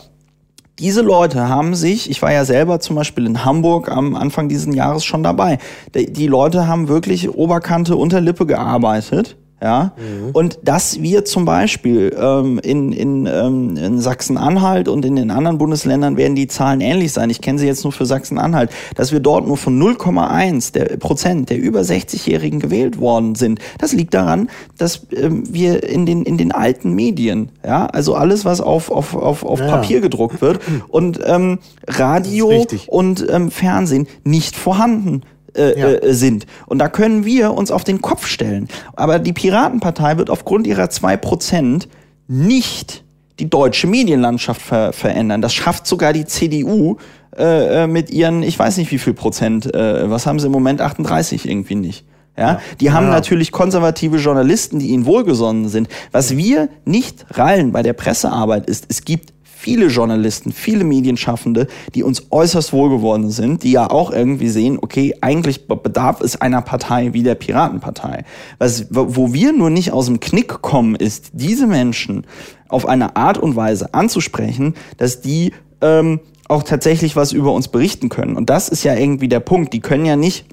diese Leute haben sich, ich war ja selber zum Beispiel in Hamburg am Anfang dieses Jahres schon dabei, die Leute haben wirklich Oberkante, Unterlippe gearbeitet ja, mhm. und dass wir zum Beispiel ähm, in, in, ähm, in Sachsen-Anhalt und in den anderen Bundesländern werden die Zahlen ähnlich sein. Ich kenne sie jetzt nur für Sachsen-Anhalt, dass wir dort nur von 0,1 der Prozent der über 60-Jährigen gewählt worden sind. Das liegt daran, dass ähm, wir in den, in den alten Medien, ja, also alles, was auf, auf, auf, auf ja. Papier gedruckt wird <clears throat> und ähm, Radio und ähm, Fernsehen nicht vorhanden äh, ja. äh, sind. Und da können wir uns auf den Kopf stellen. Aber die Piratenpartei wird aufgrund ihrer 2% nicht die deutsche Medienlandschaft ver verändern. Das schafft sogar die CDU äh, äh, mit ihren, ich weiß nicht wie viel Prozent, äh, was haben sie im Moment, 38 irgendwie nicht. Ja, die haben ja. natürlich konservative Journalisten, die ihnen wohlgesonnen sind. Was wir nicht rallen bei der Pressearbeit ist, es gibt viele Journalisten, viele Medienschaffende, die uns äußerst wohlgeworden sind, die ja auch irgendwie sehen, okay, eigentlich bedarf es einer Partei wie der Piratenpartei. Was, wo wir nur nicht aus dem Knick kommen, ist, diese Menschen auf eine Art und Weise anzusprechen, dass die ähm, auch tatsächlich was über uns berichten können. Und das ist ja irgendwie der Punkt. Die können ja nicht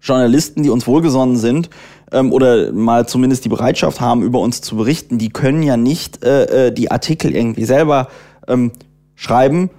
Journalisten, die uns wohlgesonnen sind, ähm, oder mal zumindest die Bereitschaft haben, über uns zu berichten, die können ja nicht äh, äh die Artikel irgendwie selber ähm, schreiben,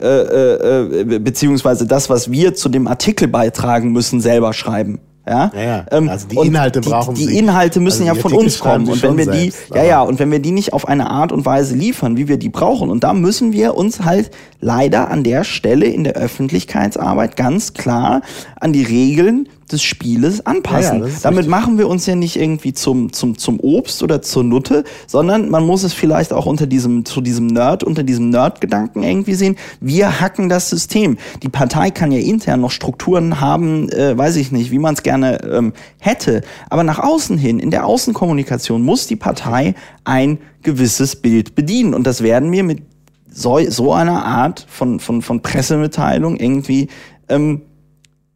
äh, äh, äh, beziehungsweise das, was wir zu dem Artikel beitragen müssen, selber schreiben. Ja, ja, ja. Ähm, also die Inhalte brauchen die, die Inhalte müssen also ja von uns kommen und wenn wir die selbst, ja ja und wenn wir die nicht auf eine Art und Weise liefern, wie wir die brauchen und da müssen wir uns halt leider an der Stelle in der Öffentlichkeitsarbeit ganz klar an die Regeln des Spieles anpassen. Ja, Damit richtig. machen wir uns ja nicht irgendwie zum, zum, zum Obst oder zur Nutte, sondern man muss es vielleicht auch unter diesem, zu diesem Nerd, unter diesem Nerd-Gedanken irgendwie sehen. Wir hacken das System. Die Partei kann ja intern noch Strukturen haben, äh, weiß ich nicht, wie man es gerne ähm, hätte. Aber nach außen hin, in der Außenkommunikation muss die Partei ein gewisses Bild bedienen. Und das werden wir mit so, so einer Art von, von, von Pressemitteilung irgendwie ähm,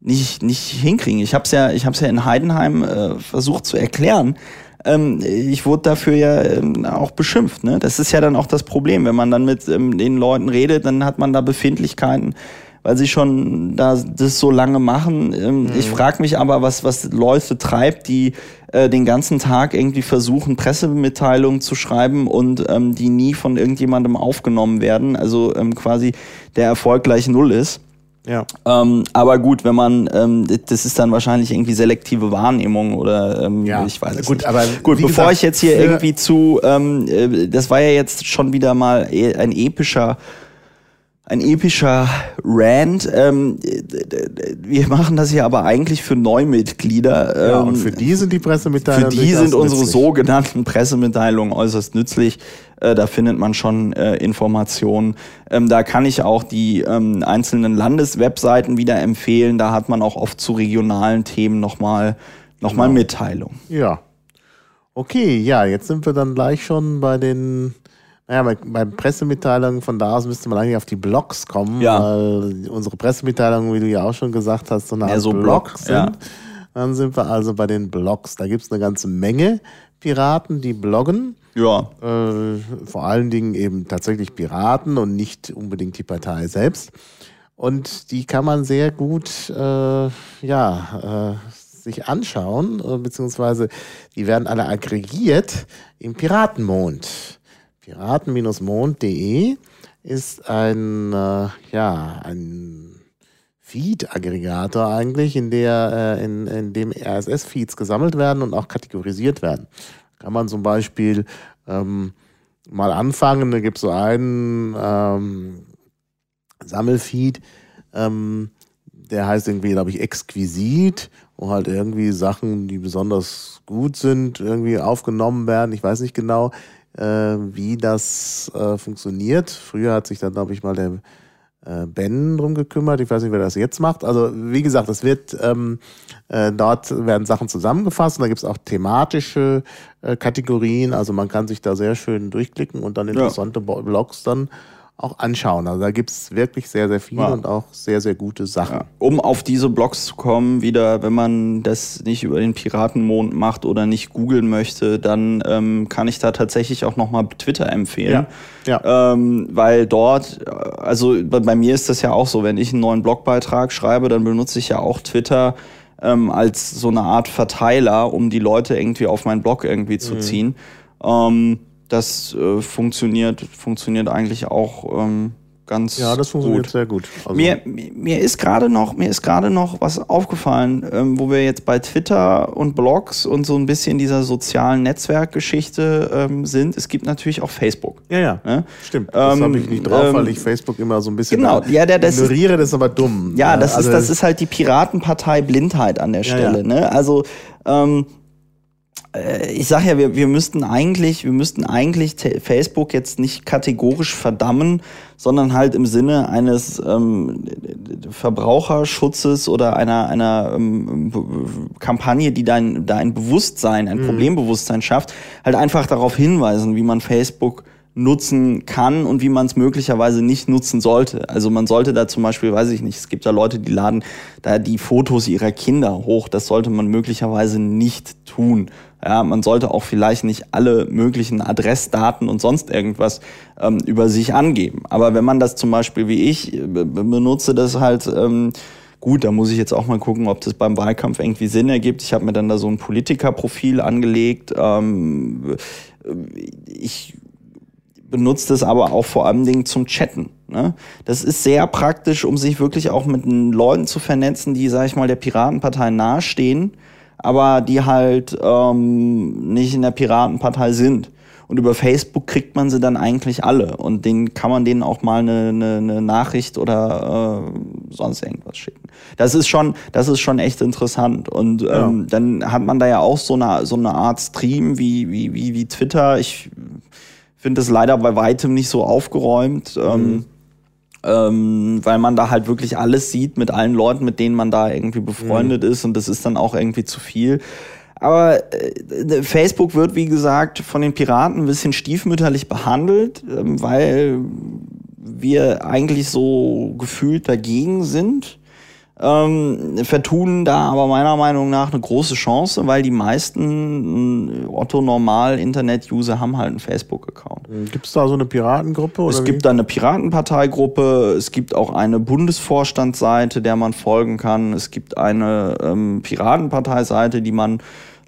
nicht, nicht hinkriegen. Ich habe es ja, ich hab's ja in Heidenheim äh, versucht zu erklären. ähm, ich wurde dafür ja ähm, auch beschimpft. Ne? Das ist ja dann auch das Problem. Wenn man dann mit ähm, den Leuten redet, dann hat man da Befindlichkeiten, weil sie schon da das so lange machen. Ähm, mhm. Ich frage mich aber, was, was Leute treibt, die äh, den ganzen Tag irgendwie versuchen, Pressemitteilungen zu schreiben und ähm, die nie von irgendjemandem aufgenommen werden. Also ähm, quasi der Erfolg gleich null ist. Ja. Ähm, aber gut, wenn man, ähm, das ist dann wahrscheinlich irgendwie selektive Wahrnehmung oder ähm, ja. ich weiß es gut, nicht. Aber gut, bevor gesagt, ich jetzt hier irgendwie zu, ähm, äh, das war ja jetzt schon wieder mal e, ein epischer ein epischer Rant. Ähm, wir machen das hier aber eigentlich für Neumitglieder. Ähm, ja, und für die sind die Pressemitteilungen. Für die sind unsere nützlich. sogenannten Pressemitteilungen äußerst nützlich. Äh, da findet man schon äh, Informationen. Ähm, da kann ich auch die ähm, einzelnen Landeswebseiten wieder empfehlen. Da hat man auch oft zu regionalen Themen nochmal noch genau. mal Mitteilungen. Ja. Okay, ja, jetzt sind wir dann gleich schon bei den naja, bei, bei Pressemitteilungen von da aus müsste man eigentlich auf die Blogs kommen, ja. weil unsere Pressemitteilungen, wie du ja auch schon gesagt hast, so eine Art so Blog, Blog sind. Ja. Dann sind wir also bei den Blogs. Da gibt es eine ganze Menge Piraten, die bloggen. Ja. Äh, vor allen Dingen eben tatsächlich Piraten und nicht unbedingt die Partei selbst. Und die kann man sehr gut, äh, ja, äh, sich anschauen, äh, beziehungsweise die werden alle aggregiert im Piratenmond. Piraten-mond.de ist ein, äh, ja, ein Feed-Aggregator eigentlich, in, der, äh, in, in dem RSS-Feeds gesammelt werden und auch kategorisiert werden. Kann man zum Beispiel ähm, mal anfangen, da gibt es so einen ähm, Sammelfeed, ähm, der heißt irgendwie, glaube ich, exquisit, wo halt irgendwie Sachen, die besonders gut sind, irgendwie aufgenommen werden. Ich weiß nicht genau wie das äh, funktioniert. Früher hat sich dann, glaube ich, mal der äh, Ben drum gekümmert. Ich weiß nicht, wer das jetzt macht. Also wie gesagt, es wird ähm, äh, dort werden Sachen zusammengefasst und da gibt es auch thematische äh, Kategorien. Also man kann sich da sehr schön durchklicken und dann interessante ja. Blogs dann auch anschauen. Also da gibt es wirklich sehr, sehr viel ja. und auch sehr, sehr gute Sachen. Ja. Um auf diese Blogs zu kommen, wieder, wenn man das nicht über den Piratenmond macht oder nicht googeln möchte, dann ähm, kann ich da tatsächlich auch nochmal Twitter empfehlen. Ja. ja. Ähm, weil dort, also bei, bei, mir ist das ja auch so, wenn ich einen neuen Blogbeitrag schreibe, dann benutze ich ja auch Twitter ähm, als so eine Art Verteiler, um die Leute irgendwie auf meinen Blog irgendwie zu mhm. ziehen. Ähm, das äh, funktioniert, funktioniert eigentlich auch ähm, ganz Ja, das funktioniert gut. sehr gut. Also mir, mir ist gerade noch, mir ist gerade noch was aufgefallen, ähm, wo wir jetzt bei Twitter und Blogs und so ein bisschen dieser sozialen Netzwerkgeschichte ähm, sind. Es gibt natürlich auch Facebook. Ja, ja, ne? stimmt. Das ähm, habe ich nicht drauf, weil ich ähm, Facebook immer so ein bisschen genau, ja, der, das ignoriere, das ist aber dumm. Ja, das also ist das ist halt die Piratenpartei Blindheit an der Stelle. Ja, ja. Ne? Also ähm, äh, ich sage ja, wir, wir müssten eigentlich, wir müssten eigentlich Facebook jetzt nicht kategorisch verdammen, sondern halt im Sinne eines ähm, Verbraucherschutzes oder einer einer ähm, Kampagne, die dein, da ein Bewusstsein, ein mhm. Problembewusstsein schafft, halt einfach darauf hinweisen, wie man Facebook nutzen kann und wie man es möglicherweise nicht nutzen sollte. Also man sollte da zum Beispiel, weiß ich nicht, es gibt da Leute, die laden da die Fotos ihrer Kinder hoch. Das sollte man möglicherweise nicht tun. Ja, man sollte auch vielleicht nicht alle möglichen Adressdaten und sonst irgendwas ähm, über sich angeben. Aber wenn man das zum Beispiel wie ich äh, benutze, das halt ähm, gut, da muss ich jetzt auch mal gucken, ob das beim Wahlkampf irgendwie Sinn ergibt. Ich habe mir dann da so ein Politikerprofil angelegt. Ähm, ich benutze das aber auch vor allen Dingen zum Chatten. Ne? Das ist sehr praktisch, um sich wirklich auch mit den Leuten zu vernetzen, die, sag ich mal, der Piratenpartei nahestehen aber die halt ähm, nicht in der Piratenpartei sind. Und über Facebook kriegt man sie dann eigentlich alle. Und denen kann man denen auch mal eine, eine, eine Nachricht oder äh, sonst irgendwas schicken. Das ist schon, das ist schon echt interessant. Und ähm, ja. dann hat man da ja auch so eine, so eine Art Stream wie, wie, wie, wie Twitter. Ich finde das leider bei weitem nicht so aufgeräumt. Ähm, mhm. Ähm, ähm, weil man da halt wirklich alles sieht mit allen Leuten, mit denen man da irgendwie befreundet mhm. ist und das ist dann auch irgendwie zu viel. Aber äh, Facebook wird, wie gesagt, von den Piraten ein bisschen stiefmütterlich behandelt, ähm, weil wir eigentlich so gefühlt dagegen sind. Ähm, vertun da aber meiner Meinung nach eine große Chance, weil die meisten äh, Otto-Normal-Internet-User haben halt einen Facebook-Account. Gibt es da so eine Piratengruppe? Es wie? gibt da eine Piratenparteigruppe, es gibt auch eine Bundesvorstandsseite, der man folgen kann, es gibt eine ähm, Piratenparteiseite, die man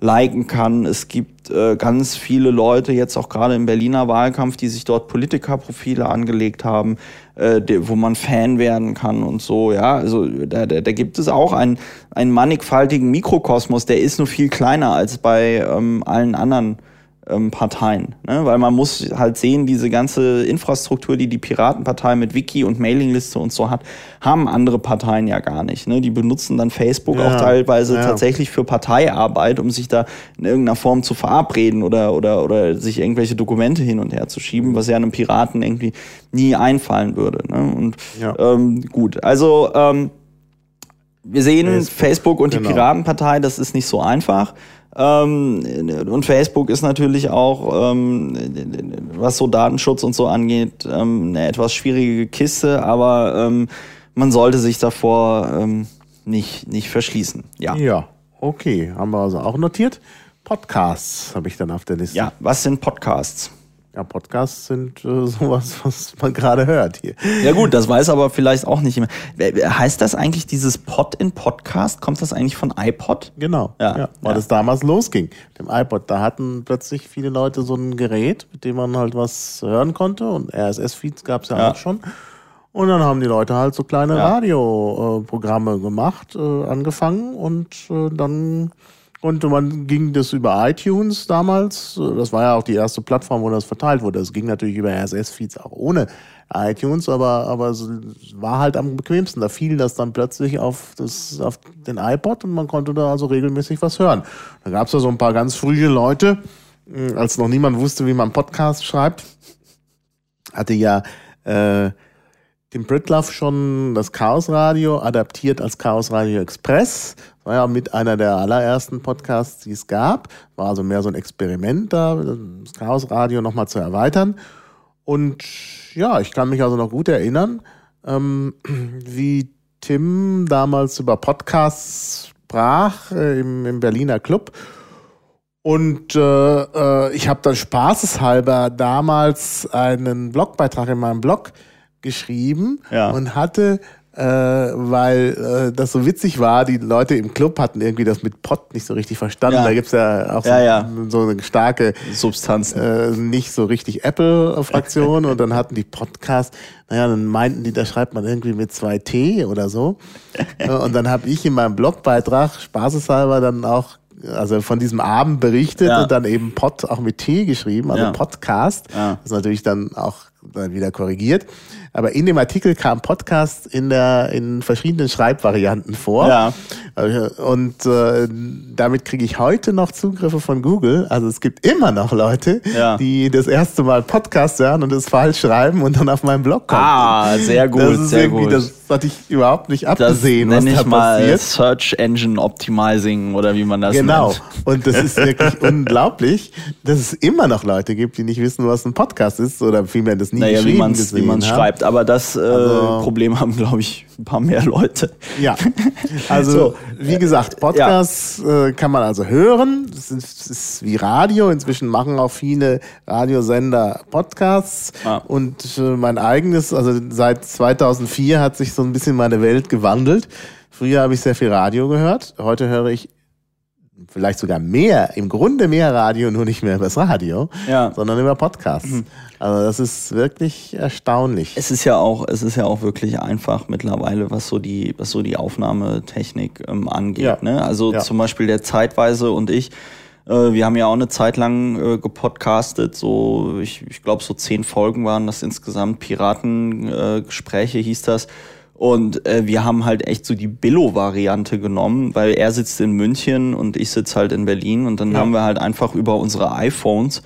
liken kann. Es gibt äh, ganz viele Leute, jetzt auch gerade im Berliner Wahlkampf, die sich dort Politikerprofile angelegt haben, äh, wo man Fan werden kann und so. Ja, also da, da, da gibt es auch einen, einen mannigfaltigen Mikrokosmos, der ist nur viel kleiner als bei ähm, allen anderen ähm, Parteien. Ne? Weil man muss halt sehen, diese ganze Infrastruktur, die die Piratenpartei mit Wiki und Mailingliste und so hat, haben andere Parteien ja gar nicht. Ne? Die benutzen dann Facebook Ja, auch teilweise ja. tatsächlich für Parteiarbeit, um sich da in irgendeiner Form zu verabreden oder, oder, oder sich irgendwelche Dokumente hin und her zu schieben, was ja einem Piraten irgendwie nie einfallen würde. Ne? Und Ja. ähm, gut, also ähm, wir sehen Facebook, Facebook, und die genau. Piratenpartei, das ist nicht so einfach. Ähm, und Facebook ist natürlich auch, ähm, was so Datenschutz und so angeht, ähm, eine etwas schwierige Kiste, aber ähm, man sollte sich davor ähm, nicht, nicht verschließen. Ja. Ja, okay. Haben wir also auch notiert. Podcasts habe ich dann auf der Liste. ja, was sind Podcasts? Ja, Podcasts sind äh, <laughs> sowas, was man gerade hört hier. Ja gut, das weiß aber vielleicht auch nicht wer- Heißt das eigentlich dieses Pod in Podcast? Kommt das eigentlich von iPod? Genau. Ja, Ja, weil ja. das damals losging. Mit dem iPod. Da hatten plötzlich viele Leute so ein Gerät, mit dem man halt was hören konnte. Und RSS-Feeds gab es ja, Ja. auch schon. Und dann haben die Leute halt so kleine. Radioprogramme gemacht, äh, angefangen. Und äh, dann konnte man, ging das über iTunes damals. Das war ja auch die erste Plattform, wo das verteilt wurde. Es ging natürlich über RSS-Feeds auch ohne iTunes, aber, aber es war halt am bequemsten. Da fiel das dann plötzlich auf, das, auf den iPod und man konnte da also regelmäßig was hören. Da gab es ja so ein paar ganz frühe Leute, mh, als noch niemand wusste, wie man Podcast schreibt, hatte ja äh, Tim Pritloff schon das Chaos Radio adaptiert als Chaos Radio Express. War ja mit einer der allerersten Podcasts, die es gab. War also mehr so ein Experiment da, das Chaos Radio nochmal zu erweitern. Und ja, ich kann mich also noch gut erinnern, ähm, wie Tim damals über Podcasts sprach äh, im, im Berliner Club. Und äh, äh, ich habe dann spaßeshalber damals einen Blogbeitrag in meinem Blog geschrieben Ja. und hatte, äh, weil äh, das so witzig war, die Leute im Club hatten irgendwie das mit Pod nicht so richtig verstanden. Ja. Da gibt's ja auch so, Ja, ja. so eine starke Substanzen. äh, nicht so richtig Apple-Fraktion und dann hatten die Podcast, naja, dann meinten die, da schreibt man irgendwie mit zwei T oder so. <laughs> Und dann habe ich in meinem Blogbeitrag spaßeshalber dann auch also von diesem Abend berichtet Ja. und dann eben Pod auch mit T geschrieben, also Ja. Podcast. Ja. Das ist natürlich dann auch dann wieder korrigiert. Aber in dem Artikel kam Podcast in der in verschiedenen Schreibvarianten vor. Ja. Also, Und äh, damit kriege ich heute noch Zugriffe von Google. Also es gibt immer noch Leute, Ja. die das erste Mal Podcast hören und es falsch schreiben und dann auf meinen Blog kommen. Ah, sehr gut, das ist sehr irgendwie, gut. Das hatte ich überhaupt nicht Das abgesehen, was nenne da ich mal passiert. Search Engine Optimizing oder wie man das Genau. nennt. Und das ist wirklich <laughs> unglaublich, dass es immer noch Leute gibt, die nicht wissen, was ein Podcast ist oder vielmehr das nie Naja, wie geschrieben man es gesehen wie man's haben. schreibt. Aber das äh, Also- Problem haben, glaube ich, ein paar mehr Leute. Ja, also So, wie gesagt, Podcasts äh, kann man also hören. Das ist, das ist wie Radio. Inzwischen machen auch viele Radiosender Podcasts. Ah. Und äh, mein eigenes, also seit 2004 hat sich so ein bisschen meine Welt gewandelt. Früher habe ich sehr viel Radio gehört. Heute höre ich vielleicht sogar mehr, im Grunde mehr Radio, nur nicht mehr übers Radio, Ja. sondern über Podcasts. Also das ist wirklich erstaunlich. Es ist ja auch, es ist ja auch wirklich einfach mittlerweile, was so die, was so die Aufnahmetechnik ähm, angeht. Ja. Ne? Also Ja. zum Beispiel der Zeitweise und ich, äh, wir haben ja auch eine Zeit lang äh, gepodcastet, so ich, ich glaube so zehn Folgen waren das insgesamt, Piratengespräche äh, hieß das. Und äh, wir haben halt echt so die Billo-Variante genommen, weil er sitzt in München und ich sitze halt in Berlin und dann Ja. haben wir halt einfach über unsere iPhones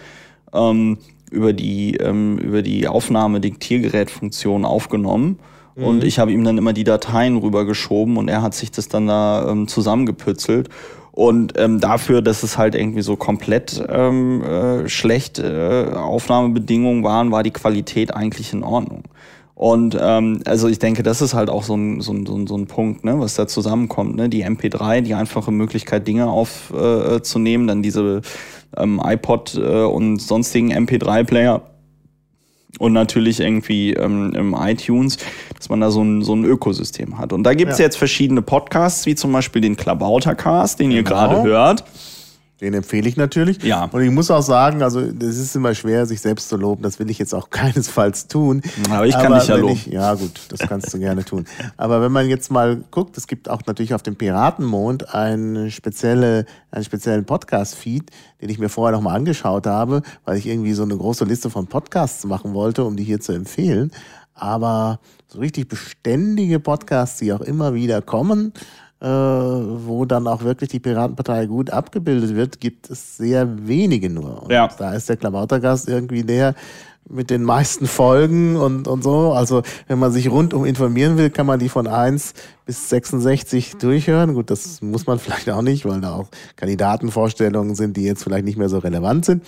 ähm, über die ähm, über die Aufnahme-Diktiergerät-Funktion aufgenommen. Und ich habe ihm dann immer die Dateien rübergeschoben und er hat sich das dann da ähm, zusammengepützelt. Und ähm, dafür, dass es halt irgendwie so komplett ähm, äh, schlecht äh, Aufnahmebedingungen waren, war die Qualität eigentlich in Ordnung. Und ähm, also ich denke, das ist halt auch so ein, so ein, so ein, so ein Punkt, ne, was da zusammenkommt. Ne? Die MP3, die einfache Möglichkeit, Dinge aufzunehmen, äh, dann diese ähm, iPod äh, und sonstigen MP3-Player und natürlich irgendwie ähm, im iTunes, dass man da so ein, so ein Ökosystem hat. Und da gibt's ja. jetzt verschiedene Podcasts, wie zum Beispiel den Klabautercast, den genau. ihr gerade hört. Den empfehle ich natürlich. Ja. Und ich muss auch sagen, also das ist immer schwer, sich selbst zu loben. Das will ich jetzt auch <laughs> keinesfalls tun. Aber ich kann Aber dich ja loben. Ich, ja gut, das kannst du gerne tun. Aber wenn man jetzt mal guckt, es gibt auch natürlich auf dem Piratenmond eine spezielle, einen speziellen Podcast-Feed, den ich mir vorher nochmal angeschaut habe, weil ich irgendwie so eine große Liste von Podcasts machen wollte, um die hier zu empfehlen. Aber so richtig beständige Podcasts, die auch immer wieder kommen, wo dann auch wirklich die Piratenpartei gut abgebildet wird, gibt es sehr wenige nur. Und ja. da ist der Klamautergast irgendwie der mit den meisten Folgen und, und so. Also wenn man sich rundum informieren will, kann man die von 1 bis 66 durchhören. Gut, das muss man <laughs> vielleicht auch nicht, weil da auch Kandidatenvorstellungen sind, die jetzt vielleicht nicht mehr so relevant sind.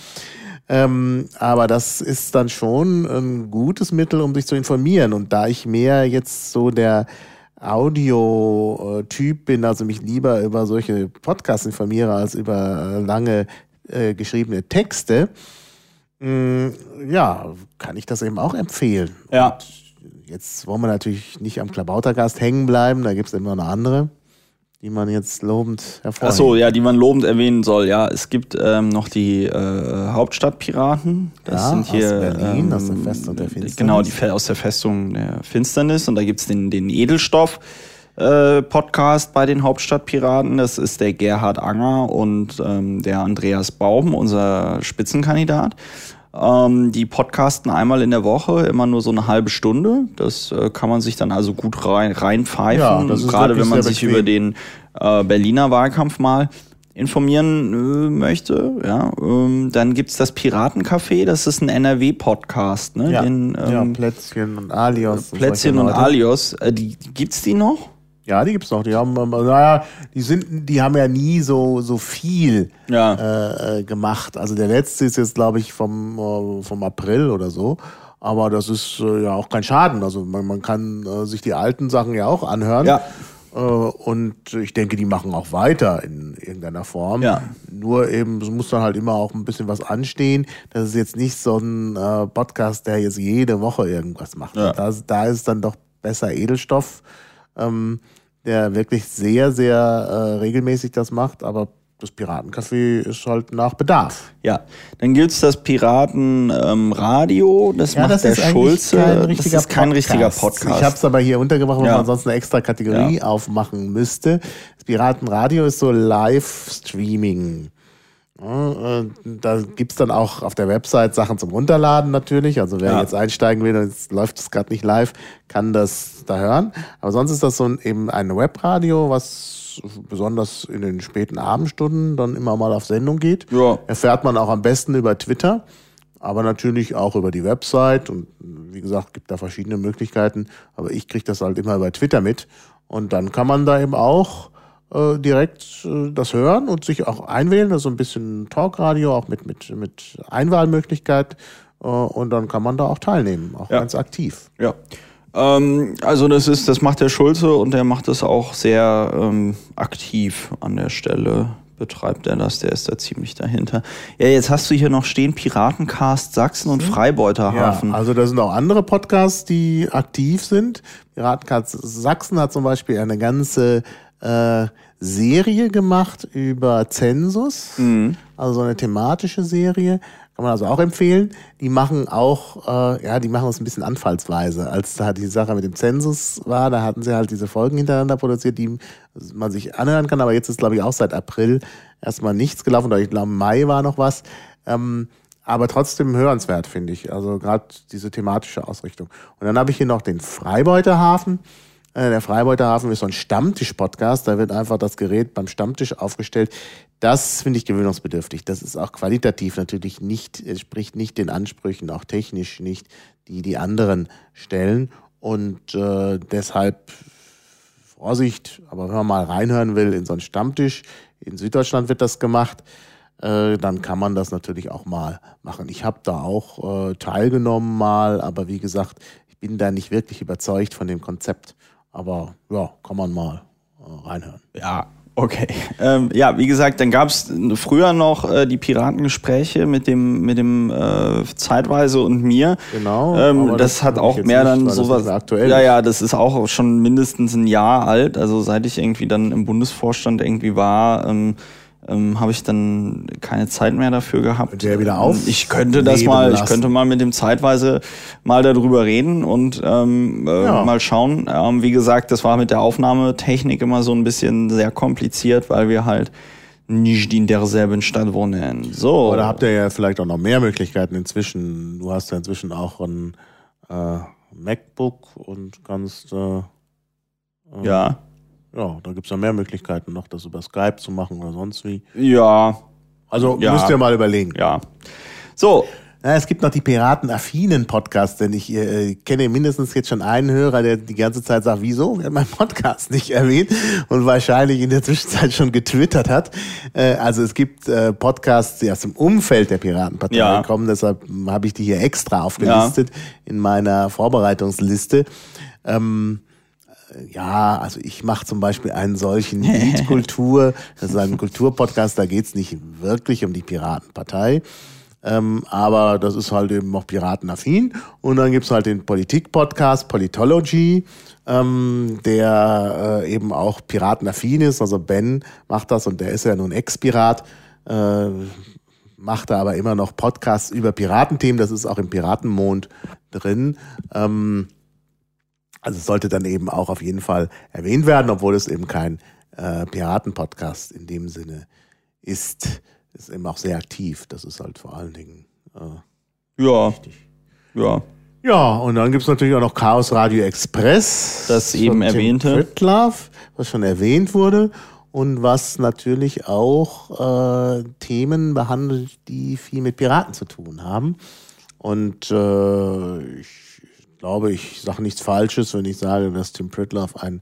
Ähm, aber das ist dann schon ein gutes Mittel, um sich zu informieren. Und da ich mehr jetzt so der Audio-Typ bin, also mich lieber über solche Podcasts informiere als über äh, lange äh, geschriebene Texte, mh, mm, ja, kann ich das eben auch empfehlen. Ja. Und jetzt wollen wir natürlich nicht am Klabautergast hängen bleiben, da gibt es immer noch andere die man jetzt lobend hervorhebt. Achso, ja, die man lobend erwähnen soll. Ja, es gibt ähm, noch die äh, Hauptstadtpiraten. Das ja, sind hier aus Berlin, ähm, aus der Festung der Finsternis. Genau, die aus der Festung der Finsternis. Und da gibt's den, den Edelstoff. Äh, Podcast bei den Hauptstadtpiraten. Das ist der Gerhard Anger und ähm, der Andreas Baum, unser Spitzenkandidat. Ähm, die podcasten einmal in der Woche, immer nur so eine halbe Stunde. Das äh, kann man sich dann also gut rein, reinpfeifen, ja, gerade wenn man sich über den äh, Berliner Wahlkampf mal informieren äh, möchte. Ja, ähm, dann gibt's das Piratencafé, das ist ein NRW-Podcast. Ne? Ja, Den, ähm, ja, Plätzchen und Alios. Plätzchen und, und Alios. Äh, die, gibt's die noch? Ja, die gibt's noch. Die haben, naja, die sind, die haben ja nie so so viel ja. äh, äh gemacht. Also der letzte ist jetzt, glaube ich, vom äh, vom April oder so. Aber das ist äh, ja auch kein Schaden. Also man, man kann äh, sich die alten Sachen ja auch anhören. Ja. Äh, und ich denke, die machen auch weiter in irgendeiner Form. Ja. Nur eben, es muss dann halt immer auch ein bisschen was anstehen. Das ist jetzt nicht so ein Podcast, der jetzt jede Woche irgendwas macht. Ja. Da, da ist dann doch besser Edelstoff. Ähm, der wirklich sehr, sehr äh, regelmäßig das macht, aber das Piratencafé ist halt nach Bedarf. Ja, dann gibt's das Piratenradio, ähm, das ja, macht das der Schulze. das ist kein richtiger Podcast. Ich habe es aber hier untergebracht, weil ja. man sonst eine extra Kategorie ja. aufmachen müsste. Das Piratenradio ist so Live-Streaming. Äh, da gibt's dann auch auf der Website Sachen zum Runterladen natürlich. Also wer ja. jetzt einsteigen will und jetzt läuft es gerade nicht live, kann das da hören. Aber sonst ist das so ein, eben ein Webradio, was besonders in den späten Abendstunden dann immer mal auf Sendung geht. Ja. Erfährt man auch am besten über Twitter, aber natürlich auch über die Website. Und wie gesagt, gibt da verschiedene Möglichkeiten. Aber ich kriege das halt immer über Twitter mit. Und dann kann man da eben auch direkt äh, das hören und sich auch einwählen. Also ein bisschen Talkradio, auch mit, mit, mit Einwahlmöglichkeit. Äh, und dann kann man da auch teilnehmen, auch ja. ganz aktiv. Ja. Ähm, also das ist, das macht der Schulze und der macht das auch sehr ähm, aktiv an der Stelle betreibt er das, der ist da ziemlich dahinter. Ja, jetzt hast du hier noch stehen Piratencast Sachsen und hm? Freibeuterhafen. Ja, also da sind auch andere Podcasts, die aktiv sind. Piratencast Sachsen hat zum Beispiel eine ganze äh, Serie gemacht über Zensus, mhm. also so eine thematische Serie. Kann man also auch empfehlen. Die machen auch, äh, ja, die machen es ein bisschen anfallsweise. Als da die Sache mit dem Zensus war, da hatten sie halt diese Folgen hintereinander produziert, die man sich anhören kann. Aber jetzt ist, glaube ich, auch seit April erstmal nichts gelaufen. Oder ich glaube, Mai war noch was. Ähm, aber trotzdem hörenswert, finde ich. Also gerade diese thematische Ausrichtung. Und dann habe ich hier noch den Freibeuterhafen. Äh, der Freibeuterhafen ist so ein Stammtisch-Podcast. Da wird einfach das Gerät beim Stammtisch aufgestellt. Das finde ich gewöhnungsbedürftig. Das ist auch qualitativ natürlich nicht, entspricht nicht den Ansprüchen, auch technisch nicht, die die anderen stellen. Und äh, deshalb Vorsicht, aber wenn man mal reinhören will in so einen Stammtisch, in Süddeutschland wird das gemacht, äh, dann kann man das natürlich auch mal machen. Ich habe da auch äh, teilgenommen mal, aber wie gesagt, bin da nicht wirklich überzeugt von dem Konzept. Aber ja, kann man mal äh, reinhören. Ja, Okay. Ähm, ja, wie gesagt, dann gab es früher noch äh, die Piratengespräche mit dem mit dem äh, Zeitweise und mir. Genau. Ähm, das, das hat auch mehr nicht, dann sowas. Aktuell ja, ja, das ist auch schon mindestens ein Jahr alt. Also seit ich irgendwie dann im Bundesvorstand irgendwie war. Ähm, ähm, habe ich dann keine Zeit mehr dafür gehabt. Der wieder auf ich könnte das mal, lassen. ich könnte mal mit dem zeitweise mal darüber reden und ähm, äh, ja. mal schauen. Ähm, wie gesagt, das war mit der Aufnahmetechnik immer so ein bisschen sehr kompliziert, weil wir halt nicht in derselben Stadt wohnen. So. Oder habt ihr ja vielleicht auch noch mehr Möglichkeiten inzwischen. Du hast ja inzwischen auch ein äh, MacBook und kannst äh, äh ja ja, da gibt es ja mehr Möglichkeiten noch, das über Skype zu machen oder sonst wie. Ja. Also ja. müsst ihr mal überlegen. Ja. So. Ja, es gibt noch die Piratenaffinen Podcasts, denn ich äh, kenne mindestens jetzt schon einen Hörer, der die ganze Zeit sagt, wieso wird mein Podcast nicht erwähnt und wahrscheinlich in der Zwischenzeit schon getwittert hat. Äh, also es gibt äh, Podcasts, die aus dem Umfeld der Piratenpartei ja. kommen, deshalb habe ich die hier extra aufgelistet ja. in meiner Vorbereitungsliste. Ähm, ja, also ich mache zum Beispiel einen solchen <laughs> Liedkultur, das ist ein Kulturpodcast, da geht's nicht wirklich um die Piratenpartei. Ähm, aber das ist halt eben noch piratenaffin. Und dann gibt's halt den Politik-Podcast, Politology, ähm, der äh, eben auch piratenaffin ist. Also Ben macht das und der ist ja nun Ex-Pirat. Äh, macht da aber immer noch Podcasts über Piratenthemen. Das ist auch im Piratenmond drin. Ähm, also es sollte dann eben auch auf jeden Fall erwähnt werden, obwohl es eben kein äh, Piraten-Podcast in dem Sinne ist. Ist eben auch sehr aktiv. Das ist halt vor allen Dingen äh, ja. wichtig. Ja. Ja, und dann gibt's natürlich auch noch Chaos Radio Express. Das eben erwähnte. Fritlove, was schon erwähnt wurde und was natürlich auch äh, Themen behandelt, die viel mit Piraten zu tun haben. Und äh, ich glaube, ich sage nichts Falsches, wenn ich sage, dass Tim Pritloff ein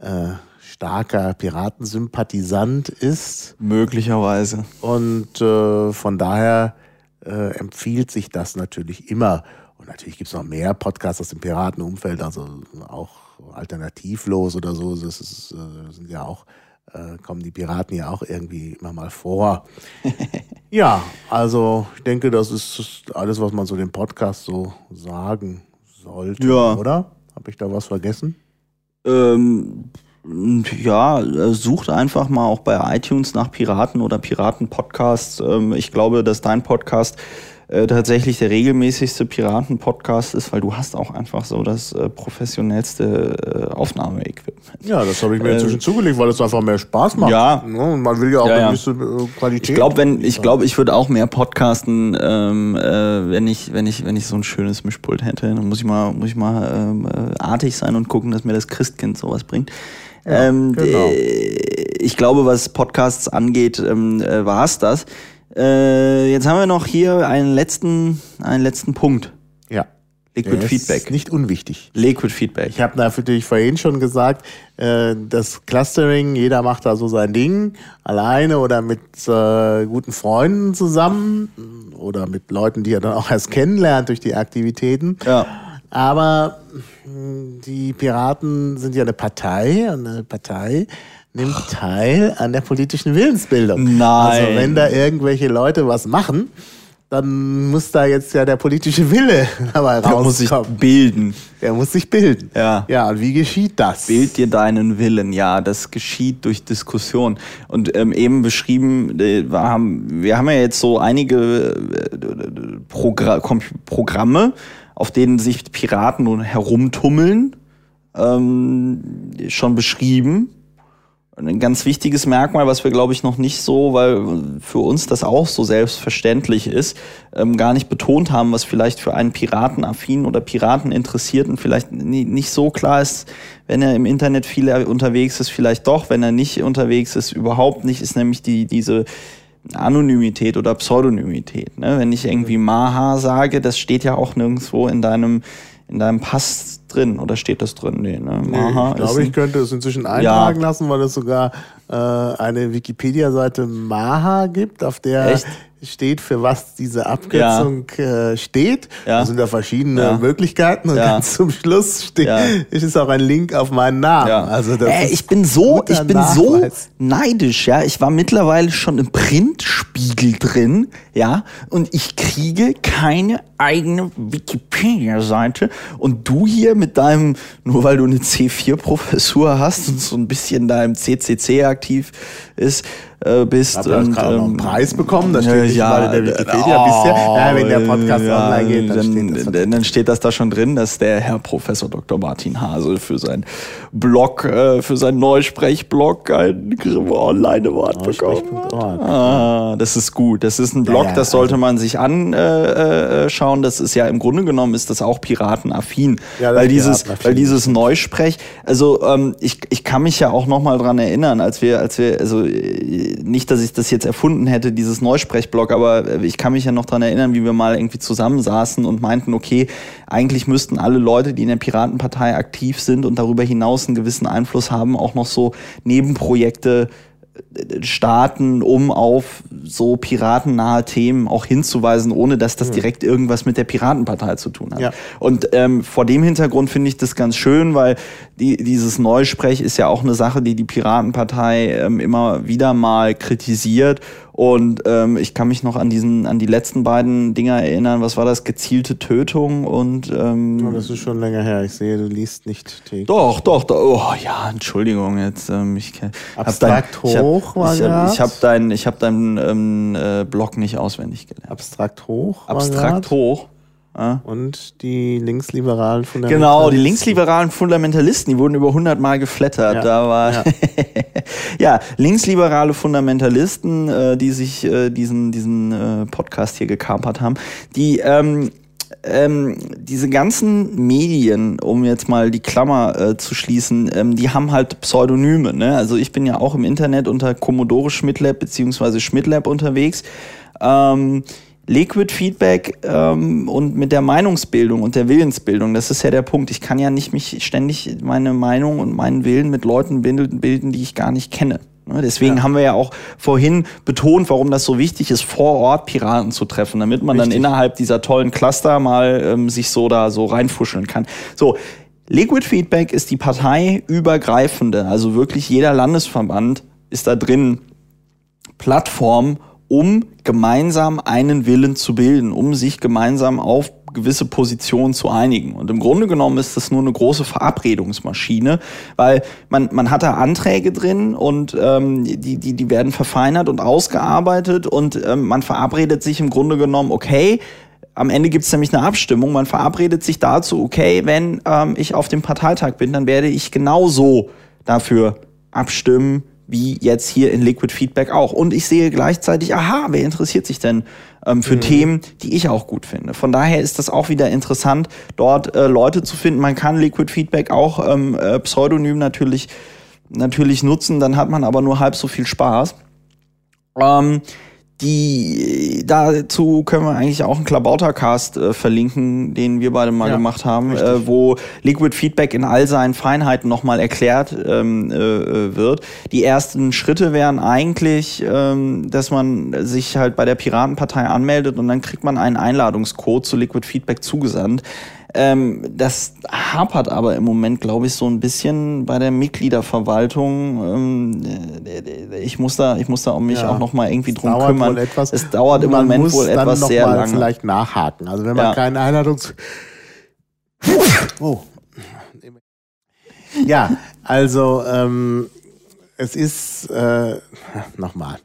äh, starker Piratensympathisant ist. Möglicherweise. Und äh, von daher äh, empfiehlt sich das natürlich immer. Und natürlich gibt es noch mehr Podcasts aus dem Piratenumfeld, also auch alternativlos oder so. Das ist, äh, sind ja auch, äh, kommen die Piraten ja auch irgendwie immer mal vor. <laughs> ja, also ich denke, das ist alles, was man so dem Podcast so sagen sollte, ja. oder? Habe ich da was vergessen? Ähm, ja, sucht einfach mal auch bei iTunes nach Piraten oder Piraten-Podcasts. Ähm, ich glaube, dass dein Podcast äh, tatsächlich der regelmäßigste Piraten-Podcast ist, weil du hast auch einfach so das äh, professionellste äh, Aufnahmeequipment. Ja, das habe ich mir inzwischen äh, zugelegt, weil es einfach mehr Spaß macht. Ja. Ne? Und man will ja auch ja, eine gewisse äh, Qualität. Ich glaube, wenn ich glaube, ich würde auch mehr podcasten, ähm, äh, wenn ich wenn ich wenn ich so ein schönes Mischpult hätte. Dann muss ich mal muss ich mal ähm, äh, artig sein und gucken, dass mir das Christkind sowas bringt. Ja, ähm, genau. Ich glaube, was Podcasts angeht, ähm, äh, war es das. Äh, jetzt haben wir noch hier einen letzten, einen letzten Punkt. Ja. Liquid Der Feedback. Ist nicht unwichtig. Liquid Feedback. Ich habe natürlich vorhin schon gesagt, äh, das Clustering, jeder macht da so sein Ding, alleine oder mit äh, guten Freunden zusammen oder mit Leuten, die er dann auch erst kennenlernt durch die Aktivitäten. Ja. Aber die Piraten sind ja eine Partei, eine Partei nimmt teil an der politischen Willensbildung. Nein. Also wenn da irgendwelche Leute was machen, dann muss da jetzt ja der politische Wille <laughs> dabei rauskommen. Der muss sich bilden. Der muss sich bilden. Ja. Ja, und wie geschieht das? Bild dir deinen Willen. Ja, das geschieht durch Diskussion. Und ähm, eben beschrieben, äh, wir, haben, wir haben ja jetzt so einige äh, Progr Programme, auf denen sich Piraten nun herumtummeln, ähm, schon beschrieben ein ganz wichtiges Merkmal, was wir, glaube ich, noch nicht so, weil für uns das auch so selbstverständlich ist, ähm, gar nicht betont haben, was vielleicht für einen Piratenaffinen oder Pirateninteressierten vielleicht nicht so klar ist, wenn er im Internet viel unterwegs ist, vielleicht doch, wenn er nicht unterwegs ist, überhaupt nicht, ist nämlich die, diese Anonymität oder Pseudonymität. Ne? Wenn ich irgendwie Maha sage, das steht ja auch nirgendwo in deinem in deinem Pass drin oder steht das drin? Nee, ne? Maha ich glaube, ich könnte es inzwischen eintragen ja. lassen, weil es sogar äh, eine Wikipedia-Seite Maha gibt, auf der Echt? Steht, für was diese Abkürzung ja. äh, steht. Ja. Da sind da verschiedene ja. Möglichkeiten und ja. ganz zum Schluss steht, ja. ist auch ein Link auf meinen Namen. Ja. Also das äh, ich bin so, ich bin Nachweis. so neidisch, ja. Ich war mittlerweile schon im Printspiegel drin, ja, und ich kriege keine eigene Wikipedia-Seite und du hier mit deinem, nur weil du eine C4-Professur hast und so ein bisschen da im CCC aktiv ist, äh, bist. Hab und, gerade ähm, noch einen Preis bekommen, das steht nicht ja, in der Wikipedia oh, bisher. Ja, wenn der Podcast ja, online geht, dann, dann, steht das. Dann steht das da schon drin, dass der Herr Professor Dr. Martin Hase für sein Blog, äh, für sein Neusprechblog ein Online-Award bekommen. Ah, das ist gut. Das ist ein Blog, ja, das sollte also. man sich anschauen. Äh, äh das ist ja im Grunde genommen ist das auch piratenaffin. Weil dieses, weil dieses Neusprech, also ähm, ich, ich kann mich ja auch noch mal dran erinnern, als wir, als wir, also nicht, dass ich das jetzt erfunden hätte, dieses Neusprechblog, aber ich kann mich ja noch dran erinnern, wie wir mal irgendwie zusammensaßen und meinten, okay, eigentlich müssten alle Leute, die in der Piratenpartei aktiv sind und darüber hinaus einen gewissen Einfluss haben, auch noch so Nebenprojekte starten, um auf so piratennahe Themen auch hinzuweisen, ohne dass das direkt irgendwas mit der Piratenpartei zu tun hat. Ja. Und ähm, vor dem Hintergrund finde ich das ganz schön, weil die, dieses Neusprech ist ja auch eine Sache, die die Piratenpartei ähm, immer wieder mal kritisiert und ähm, ich kann mich noch an diesen, an die letzten beiden Dinger erinnern. Was war das? Gezielte Tötung und ähm, oh, das ist schon länger her. Ich sehe, du liest nicht täglich. Doch, doch, doch. Oh ja, Entschuldigung jetzt. Ähm, ich Abstrakt dein, hoch ich hab, ich hab, ich hab deinen, ich habe deinen ähm, äh, Blog nicht auswendig gelernt. Abstrakt hoch. Abstrakt hoch. Und die linksliberalen Fundamentalisten. Genau, die linksliberalen Fundamentalisten, die wurden über 100 Mal geflattert. Ja. Da war ja. <laughs> ja, linksliberale Fundamentalisten, äh, die sich äh, diesen diesen äh, Podcast hier gekampert haben, die ähm, ähm, diese ganzen Medien, um jetzt mal die Klammer äh, zu schließen, ähm, die haben halt Pseudonyme. Ne? Also ich bin ja auch im Internet unter Commodore Schmidlab beziehungsweise Schmidlab unterwegs. Ähm, Liquid Feedback ähm, und mit der Meinungsbildung und der Willensbildung, das ist ja der Punkt. Ich kann ja nicht mich ständig meine Meinung und meinen Willen mit Leuten bilden, die ich gar nicht kenne. Ne, deswegen ja. haben wir ja auch vorhin betont, warum das so wichtig ist, vor Ort Piraten zu treffen, damit man Richtig. dann innerhalb dieser tollen Cluster mal ähm, sich so da so reinfuscheln kann. So, Liquid Feedback ist die parteiübergreifende, also wirklich jeder Landesverband ist da drin Plattform, um gemeinsam einen Willen zu bilden, um sich gemeinsam auf gewisse Positionen zu einigen. Und im Grunde genommen ist das nur eine große Verabredungsmaschine, weil man, man hat da Anträge drin und ähm, die, die, die werden verfeinert und ausgearbeitet und ähm, man verabredet sich im Grunde genommen, okay, am Ende gibt es nämlich eine Abstimmung, man verabredet sich dazu, okay, wenn ähm, ich auf dem Parteitag bin, dann werde ich genauso dafür abstimmen, wie jetzt hier in Liquid Feedback auch. Und ich sehe gleichzeitig, aha, wer interessiert sich denn ähm, für mhm. Themen, die ich auch gut finde. Von daher ist das auch wieder interessant, dort äh, Leute zu finden. Man kann Liquid Feedback auch ähm, äh, pseudonym natürlich, natürlich nutzen, dann hat man aber nur halb so viel Spaß. Ähm, die dazu können wir eigentlich auch einen Klabautercast äh, verlinken, den wir beide mal ja, gemacht haben, äh, wo Liquid Feedback in all seinen Feinheiten nochmal erklärt ähm, äh, äh, wird. Die ersten Schritte wären eigentlich, ähm, dass man sich halt bei der Piratenpartei anmeldet und dann kriegt man einen Einladungscode zu Liquid Feedback zugesandt. Ähm, das hapert aber im Moment, glaube ich, so ein bisschen bei der Mitgliederverwaltung. Ähm, äh, ich muss da, ich muss da um mich ja, auch noch mal irgendwie drum kümmern. Etwas, es dauert im Moment wohl etwas sehr lange. Vielleicht nachhaken. Also wenn man ja. keinen Einladungs oh. Ja, also ähm, es ist äh, nochmal.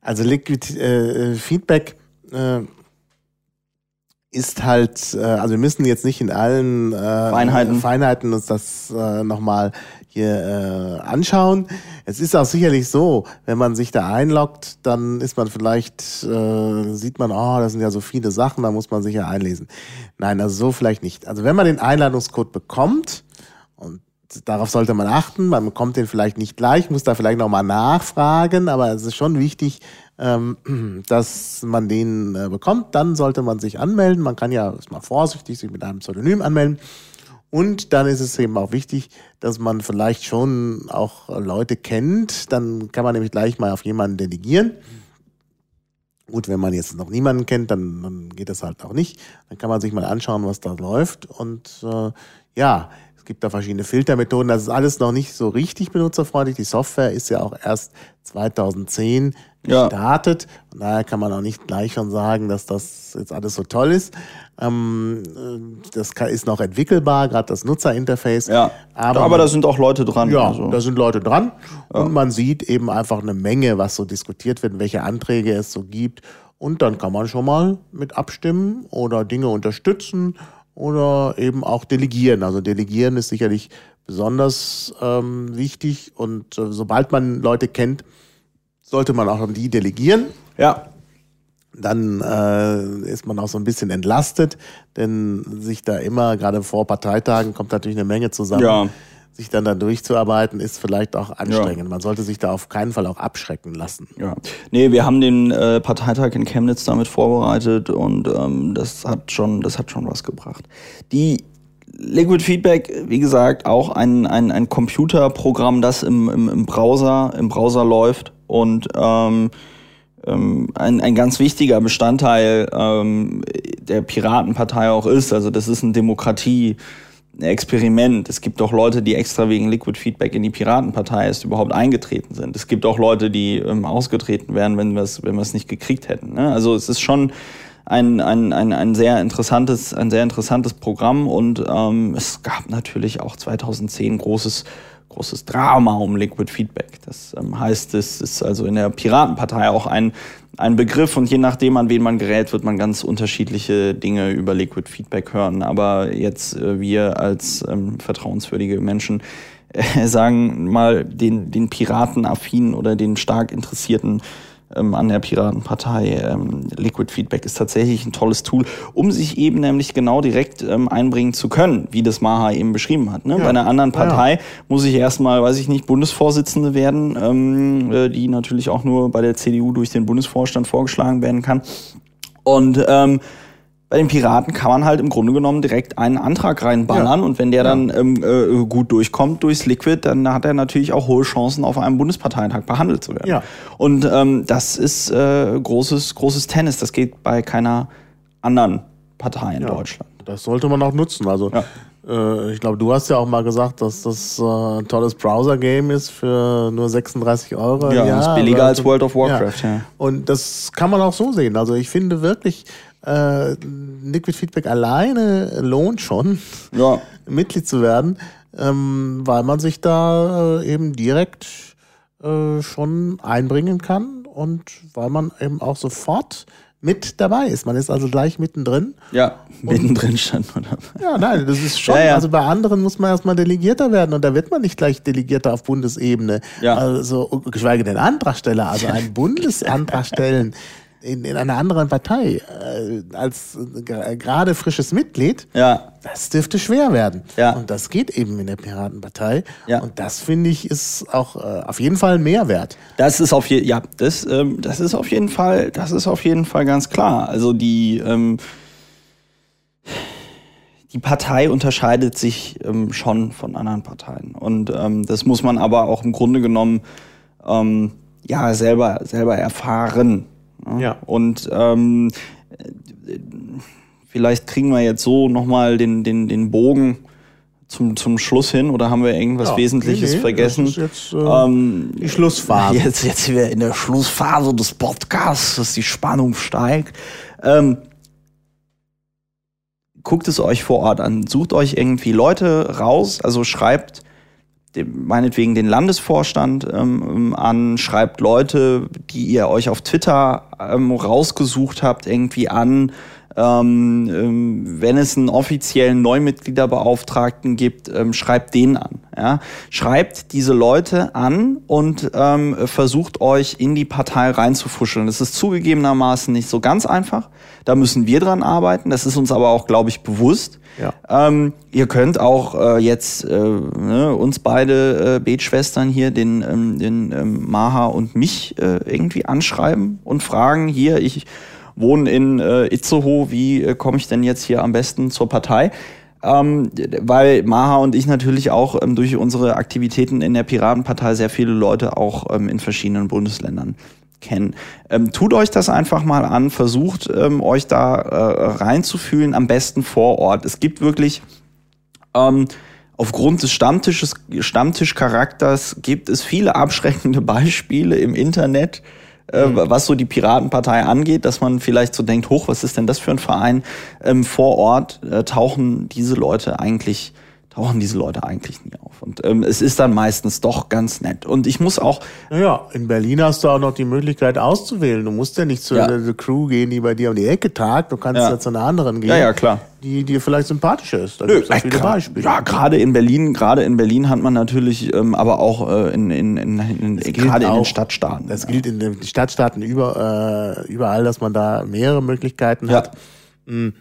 Also Liquid äh, Feedback äh, ist halt, äh, also wir müssen jetzt nicht in allen äh, Feinheiten. Feinheiten uns das äh, nochmal hier äh, anschauen. Es ist auch sicherlich so, wenn man sich da einloggt, dann ist man vielleicht, äh, sieht man, oh, das sind ja so viele Sachen, da muss man sich ja einlesen. Nein, also so vielleicht nicht. Also wenn man den Einladungscode bekommt, und darauf sollte man achten, man bekommt den vielleicht nicht gleich, muss da vielleicht nochmal nachfragen, aber es ist schon wichtig, ähm, <clears throat> dass man den äh, bekommt, dann sollte man sich anmelden. Man kann ja ist mal vorsichtig sich mit einem Pseudonym anmelden. Und dann ist es eben auch wichtig, dass man vielleicht schon auch Leute kennt. Dann kann man nämlich gleich mal auf jemanden delegieren. Gut, wenn man jetzt noch niemanden kennt, dann, dann geht das halt auch nicht. Dann kann man sich mal anschauen, was da läuft. Und äh, ja, es gibt da verschiedene Filtermethoden. Das ist alles noch nicht so richtig benutzerfreundlich. Die Software ist ja auch erst 2010 gestartet. Ja. Und daher kann man auch nicht gleich schon sagen, dass das jetzt alles so toll ist. Ähm, das ist noch entwickelbar, gerade das Nutzerinterface. Ja. Aber, aber da sind auch Leute dran. Ja, also. da sind Leute dran. Ja. Und man sieht eben einfach eine Menge, was so diskutiert wird, welche Anträge es so gibt. Und dann kann man schon mal mit abstimmen oder Dinge unterstützen oder eben auch delegieren. Also delegieren ist sicherlich besonders ähm, wichtig und äh, sobald man Leute kennt, sollte man auch an die delegieren. Ja. Dann äh, ist man auch so ein bisschen entlastet, denn sich da immer, gerade vor Parteitagen, kommt natürlich eine Menge zusammen. Ja sich dann da durchzuarbeiten, ist vielleicht auch anstrengend. Ja. Man sollte sich da auf keinen Fall auch abschrecken lassen. Ja. Nee, wir haben den äh, Parteitag in Chemnitz damit vorbereitet und ähm, das hat schon, das hat schon was gebracht. Die Liquid Feedback, wie gesagt, auch ein, ein, ein Computerprogramm, das im, im, im Browser, im Browser läuft und ähm, ähm, ein, ein ganz wichtiger Bestandteil ähm, der Piratenpartei auch ist. Also das ist ein Demokratie. Experiment. Es gibt auch Leute, die extra wegen Liquid Feedback in die Piratenpartei erst überhaupt eingetreten sind. Es gibt auch Leute, die ähm, ausgetreten wären, wenn wir es wenn wir es nicht gekriegt hätten. Ne? Also es ist schon ein, ein, ein, ein sehr interessantes ein sehr interessantes Programm und ähm, es gab natürlich auch 2010 großes großes Drama um Liquid Feedback. Das ähm, heißt, es ist also in der Piratenpartei auch ein ein Begriff und je nachdem, an wen man gerät, wird man ganz unterschiedliche Dinge über Liquid Feedback hören. Aber jetzt äh, wir als ähm, vertrauenswürdige Menschen äh, sagen mal den, den Piratenaffinen oder den stark Interessierten, ähm, an der Piratenpartei. Ähm, Liquid Feedback ist tatsächlich ein tolles Tool, um sich eben nämlich genau direkt ähm, einbringen zu können, wie das Maha eben beschrieben hat. Ne? Ja. Bei einer anderen Partei ja. muss ich erstmal, weiß ich nicht, Bundesvorsitzende werden, ähm, äh, die natürlich auch nur bei der CDU durch den Bundesvorstand vorgeschlagen werden kann. Und ähm, bei den Piraten kann man halt im Grunde genommen direkt einen Antrag reinballern ja. und wenn der dann ähm, äh, gut durchkommt durchs Liquid, dann hat er natürlich auch hohe Chancen, auf einem Bundesparteitag behandelt zu werden. Ja. Und ähm, das ist äh, großes, großes Tennis. Das geht bei keiner anderen Partei in ja. Deutschland. Das sollte man auch nutzen. Also äh, ich glaube, du hast ja auch mal gesagt, dass das äh, ein tolles Browser-Game ist für nur 36 Euro. Ja, ja ist billiger als World of Warcraft. Ja. Und das kann man auch so sehen. Also ich finde wirklich, äh, Liquid Feedback alleine lohnt schon, <laughs> ja. Mitglied zu werden, ähm, weil man sich da äh, eben direkt äh, schon einbringen kann und weil man eben auch sofort mit dabei ist. Man ist also gleich mittendrin. Ja, mittendrin stand man. Ja, nein, das ist schon. Ja, ja. Also bei anderen muss man erstmal Delegierter werden und da wird man nicht gleich Delegierter auf Bundesebene. Ja. Also, geschweige denn Antragsteller, also einen <laughs> Bundesantrag stellen in, in einer anderen Partei äh, als äh, gerade frisches Mitglied, ja. das dürfte schwer werden. Ja. Und das geht eben in der Piratenpartei. Ja. Und das finde ich ist auch äh, auf jeden Fall ein Mehrwert. Das ist auf jeden ja, das, ähm, das ist auf jeden Fall, das ist auf jeden Fall ganz klar. Also die ähm, die Partei unterscheidet sich ähm, schon von anderen Parteien. Und ähm, das muss man aber auch im Grunde genommen ähm, ja selber, selber erfahren. Ja. Und ähm, vielleicht kriegen wir jetzt so nochmal den, den, den Bogen zum, zum Schluss hin oder haben wir irgendwas ja, Wesentliches nee, nee, vergessen? Jetzt äh, ähm, die Schlussphase. <laughs> Jetzt, jetzt sind wir in der Schlussphase des Podcasts, dass die Spannung steigt. Ähm, guckt es euch vor Ort an, sucht euch irgendwie Leute raus, also schreibt meinetwegen den Landesvorstand ähm, an, schreibt Leute, die ihr euch auf Twitter ähm, rausgesucht habt, irgendwie an, Ähm, ähm, wenn es einen offiziellen Neumitgliederbeauftragten gibt, ähm, schreibt den an. Ja? Schreibt diese Leute an und ähm, versucht euch in die Partei reinzufuscheln. Das ist zugegebenermaßen nicht so ganz einfach. Da müssen wir dran arbeiten. Das ist uns aber auch, glaube ich, bewusst. Ja. Ähm, ihr könnt auch äh, jetzt äh, ne, uns beide äh, Betschwestern hier, den, ähm, den ähm, Maha und mich äh, irgendwie anschreiben und fragen, hier, ich wohne in äh, Itzehoe, wie äh, komme ich denn jetzt hier am besten zur Partei? Ähm, weil Maha und ich natürlich auch ähm, durch unsere Aktivitäten in der Piratenpartei sehr viele Leute auch ähm, in verschiedenen Bundesländern kennen. Ähm, tut euch das einfach mal an, versucht ähm, euch da äh, reinzufühlen, am besten vor Ort. Es gibt wirklich ähm, aufgrund des Stammtisches, Stammtischcharakters gibt es viele abschreckende <laughs> Beispiele im Internet, äh, Mhm. was so die Piratenpartei angeht, dass man vielleicht so denkt, hoch, was ist denn das für ein Verein? Ähm, vor Ort äh, tauchen diese Leute eigentlich tauchen diese Leute eigentlich nie auf. Und ähm, es ist dann meistens doch ganz nett. Und ich muss auch, Naja, in Berlin hast du auch noch die Möglichkeit auszuwählen. Du musst ja nicht zu Ja. der Crew gehen, die bei dir um die Ecke tagt. Du kannst Ja. ja, zu einer anderen gehen, Ja, ja, klar. die dir vielleicht sympathischer ist. Da Nö, gibt es äh, viele Beispiele. Ja, gerade in Berlin, gerade in Berlin hat man natürlich, ähm, aber auch äh, in, in, in, in gerade in den auch- Stadtstaaten. Das ja. gilt in den Stadtstaaten über, äh, überall, dass man da mehrere Möglichkeiten hat. Hm.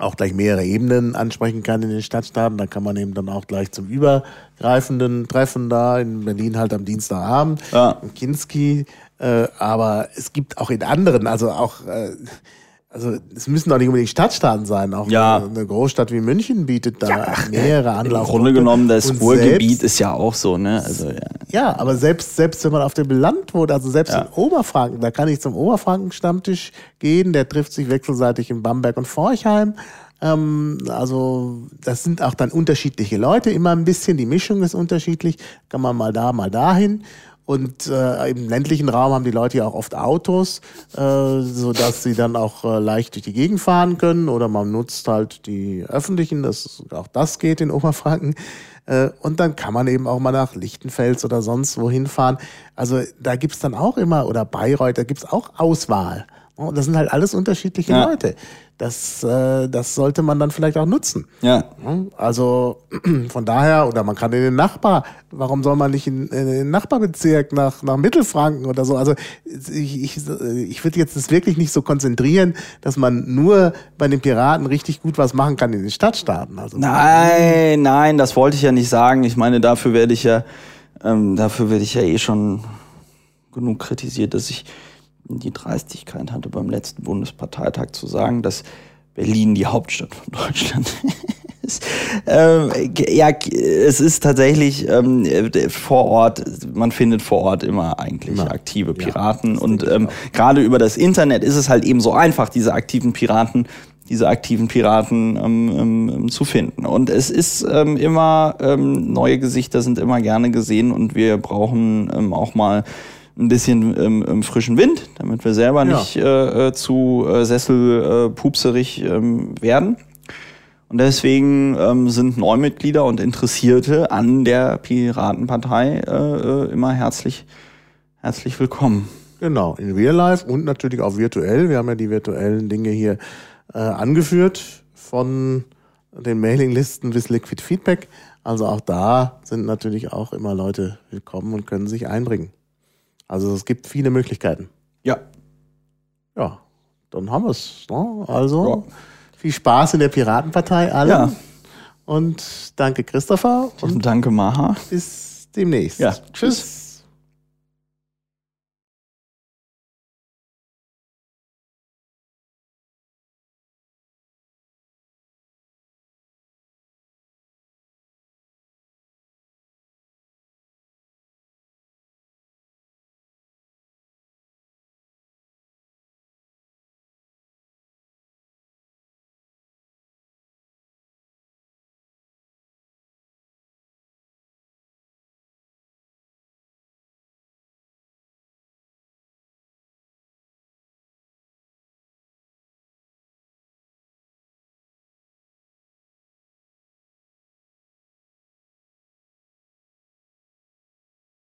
Auch gleich mehrere Ebenen ansprechen kann in den Stadtstaaten. Da kann man eben dann auch gleich zum übergreifenden Treffen da in Berlin halt am Dienstagabend Ja. im Kinski. Äh, aber es gibt auch in anderen, also auch äh, also es müssen doch nicht unbedingt Stadtstaaten sein. Auch Ja. eine, Großstadt wie München bietet da mehrere Im Anlaufpunkte. Grunde genommen, das Und Ruhrgebiet selbst- ist ja auch so, ne? Also, ja. ja, aber selbst, selbst wenn man auf dem Land wohnt, also selbst Ja. in Oberfranken, da kann ich zum Oberfranken-Stammtisch gehen, der trifft sich wechselseitig in Bamberg und Forchheim. Ähm, also das sind auch dann unterschiedliche Leute, immer ein bisschen, die Mischung ist unterschiedlich, kann man mal da, mal dahin. Und äh, im ländlichen Raum haben die Leute ja auch oft Autos, äh, so dass sie dann auch äh, leicht durch die Gegend fahren können oder man nutzt halt die öffentlichen, das, auch das geht in Oberfranken. Äh, und dann kann man eben auch mal nach Lichtenfels oder sonst wohin fahren. Also da gibt's dann auch immer, oder Bayreuth, da gibt's auch Auswahl. Und das sind halt alles unterschiedliche Ja. Leute. Das, äh, das sollte man dann vielleicht auch nutzen. ja. Also <clears throat> von daher, oder man kann in den Nachbar, warum soll man nicht in, in den Nachbarbezirk nach, nach Mittelfranken oder so? Also ich, ich, ich würde jetzt das wirklich nicht so konzentrieren, dass man nur bei den Piraten richtig gut was machen kann in den Stadtstaaten. Also Nein, nein, das wollte ich ja nicht sagen. Ich meine, dafür werde ich ja, ähm, dafür werde ich ja eh schon genug kritisiert, dass ich die Dreistigkeit hatte, beim letzten Bundesparteitag zu sagen, dass Berlin die Hauptstadt von Deutschland <laughs> ist. Ähm, ja, es ist tatsächlich ähm, vor Ort, man findet vor Ort immer eigentlich Immer. aktive Ja, Piraten das und ähm, gerade über das Internet ist es halt eben so einfach, diese aktiven Piraten diese aktiven Piraten ähm, ähm, zu finden. Und es ist ähm, immer, ähm, neue Gesichter sind immer gerne gesehen und wir brauchen ähm, auch mal ein bisschen ähm, ähm, frischen Wind, damit wir selber Ja. nicht äh, äh, zu äh, sesselpupserig ähm, werden. Und deswegen ähm, sind Neumitglieder und Interessierte an der Piratenpartei äh, äh, immer herzlich, herzlich willkommen. Genau, in Real Life und natürlich auch virtuell. Wir haben ja die virtuellen Dinge hier äh, angeführt von den Mailinglisten bis Liquid Feedback. Also auch da sind natürlich auch immer Leute willkommen und können sich einbringen. Also es gibt viele Möglichkeiten. Ja. Ja, dann haben wir es. Ne? Also Ja. viel Spaß in der Piratenpartei allen. Ja. Und danke Christopher und Danke, Maha. bis demnächst. Ja, Tschüss.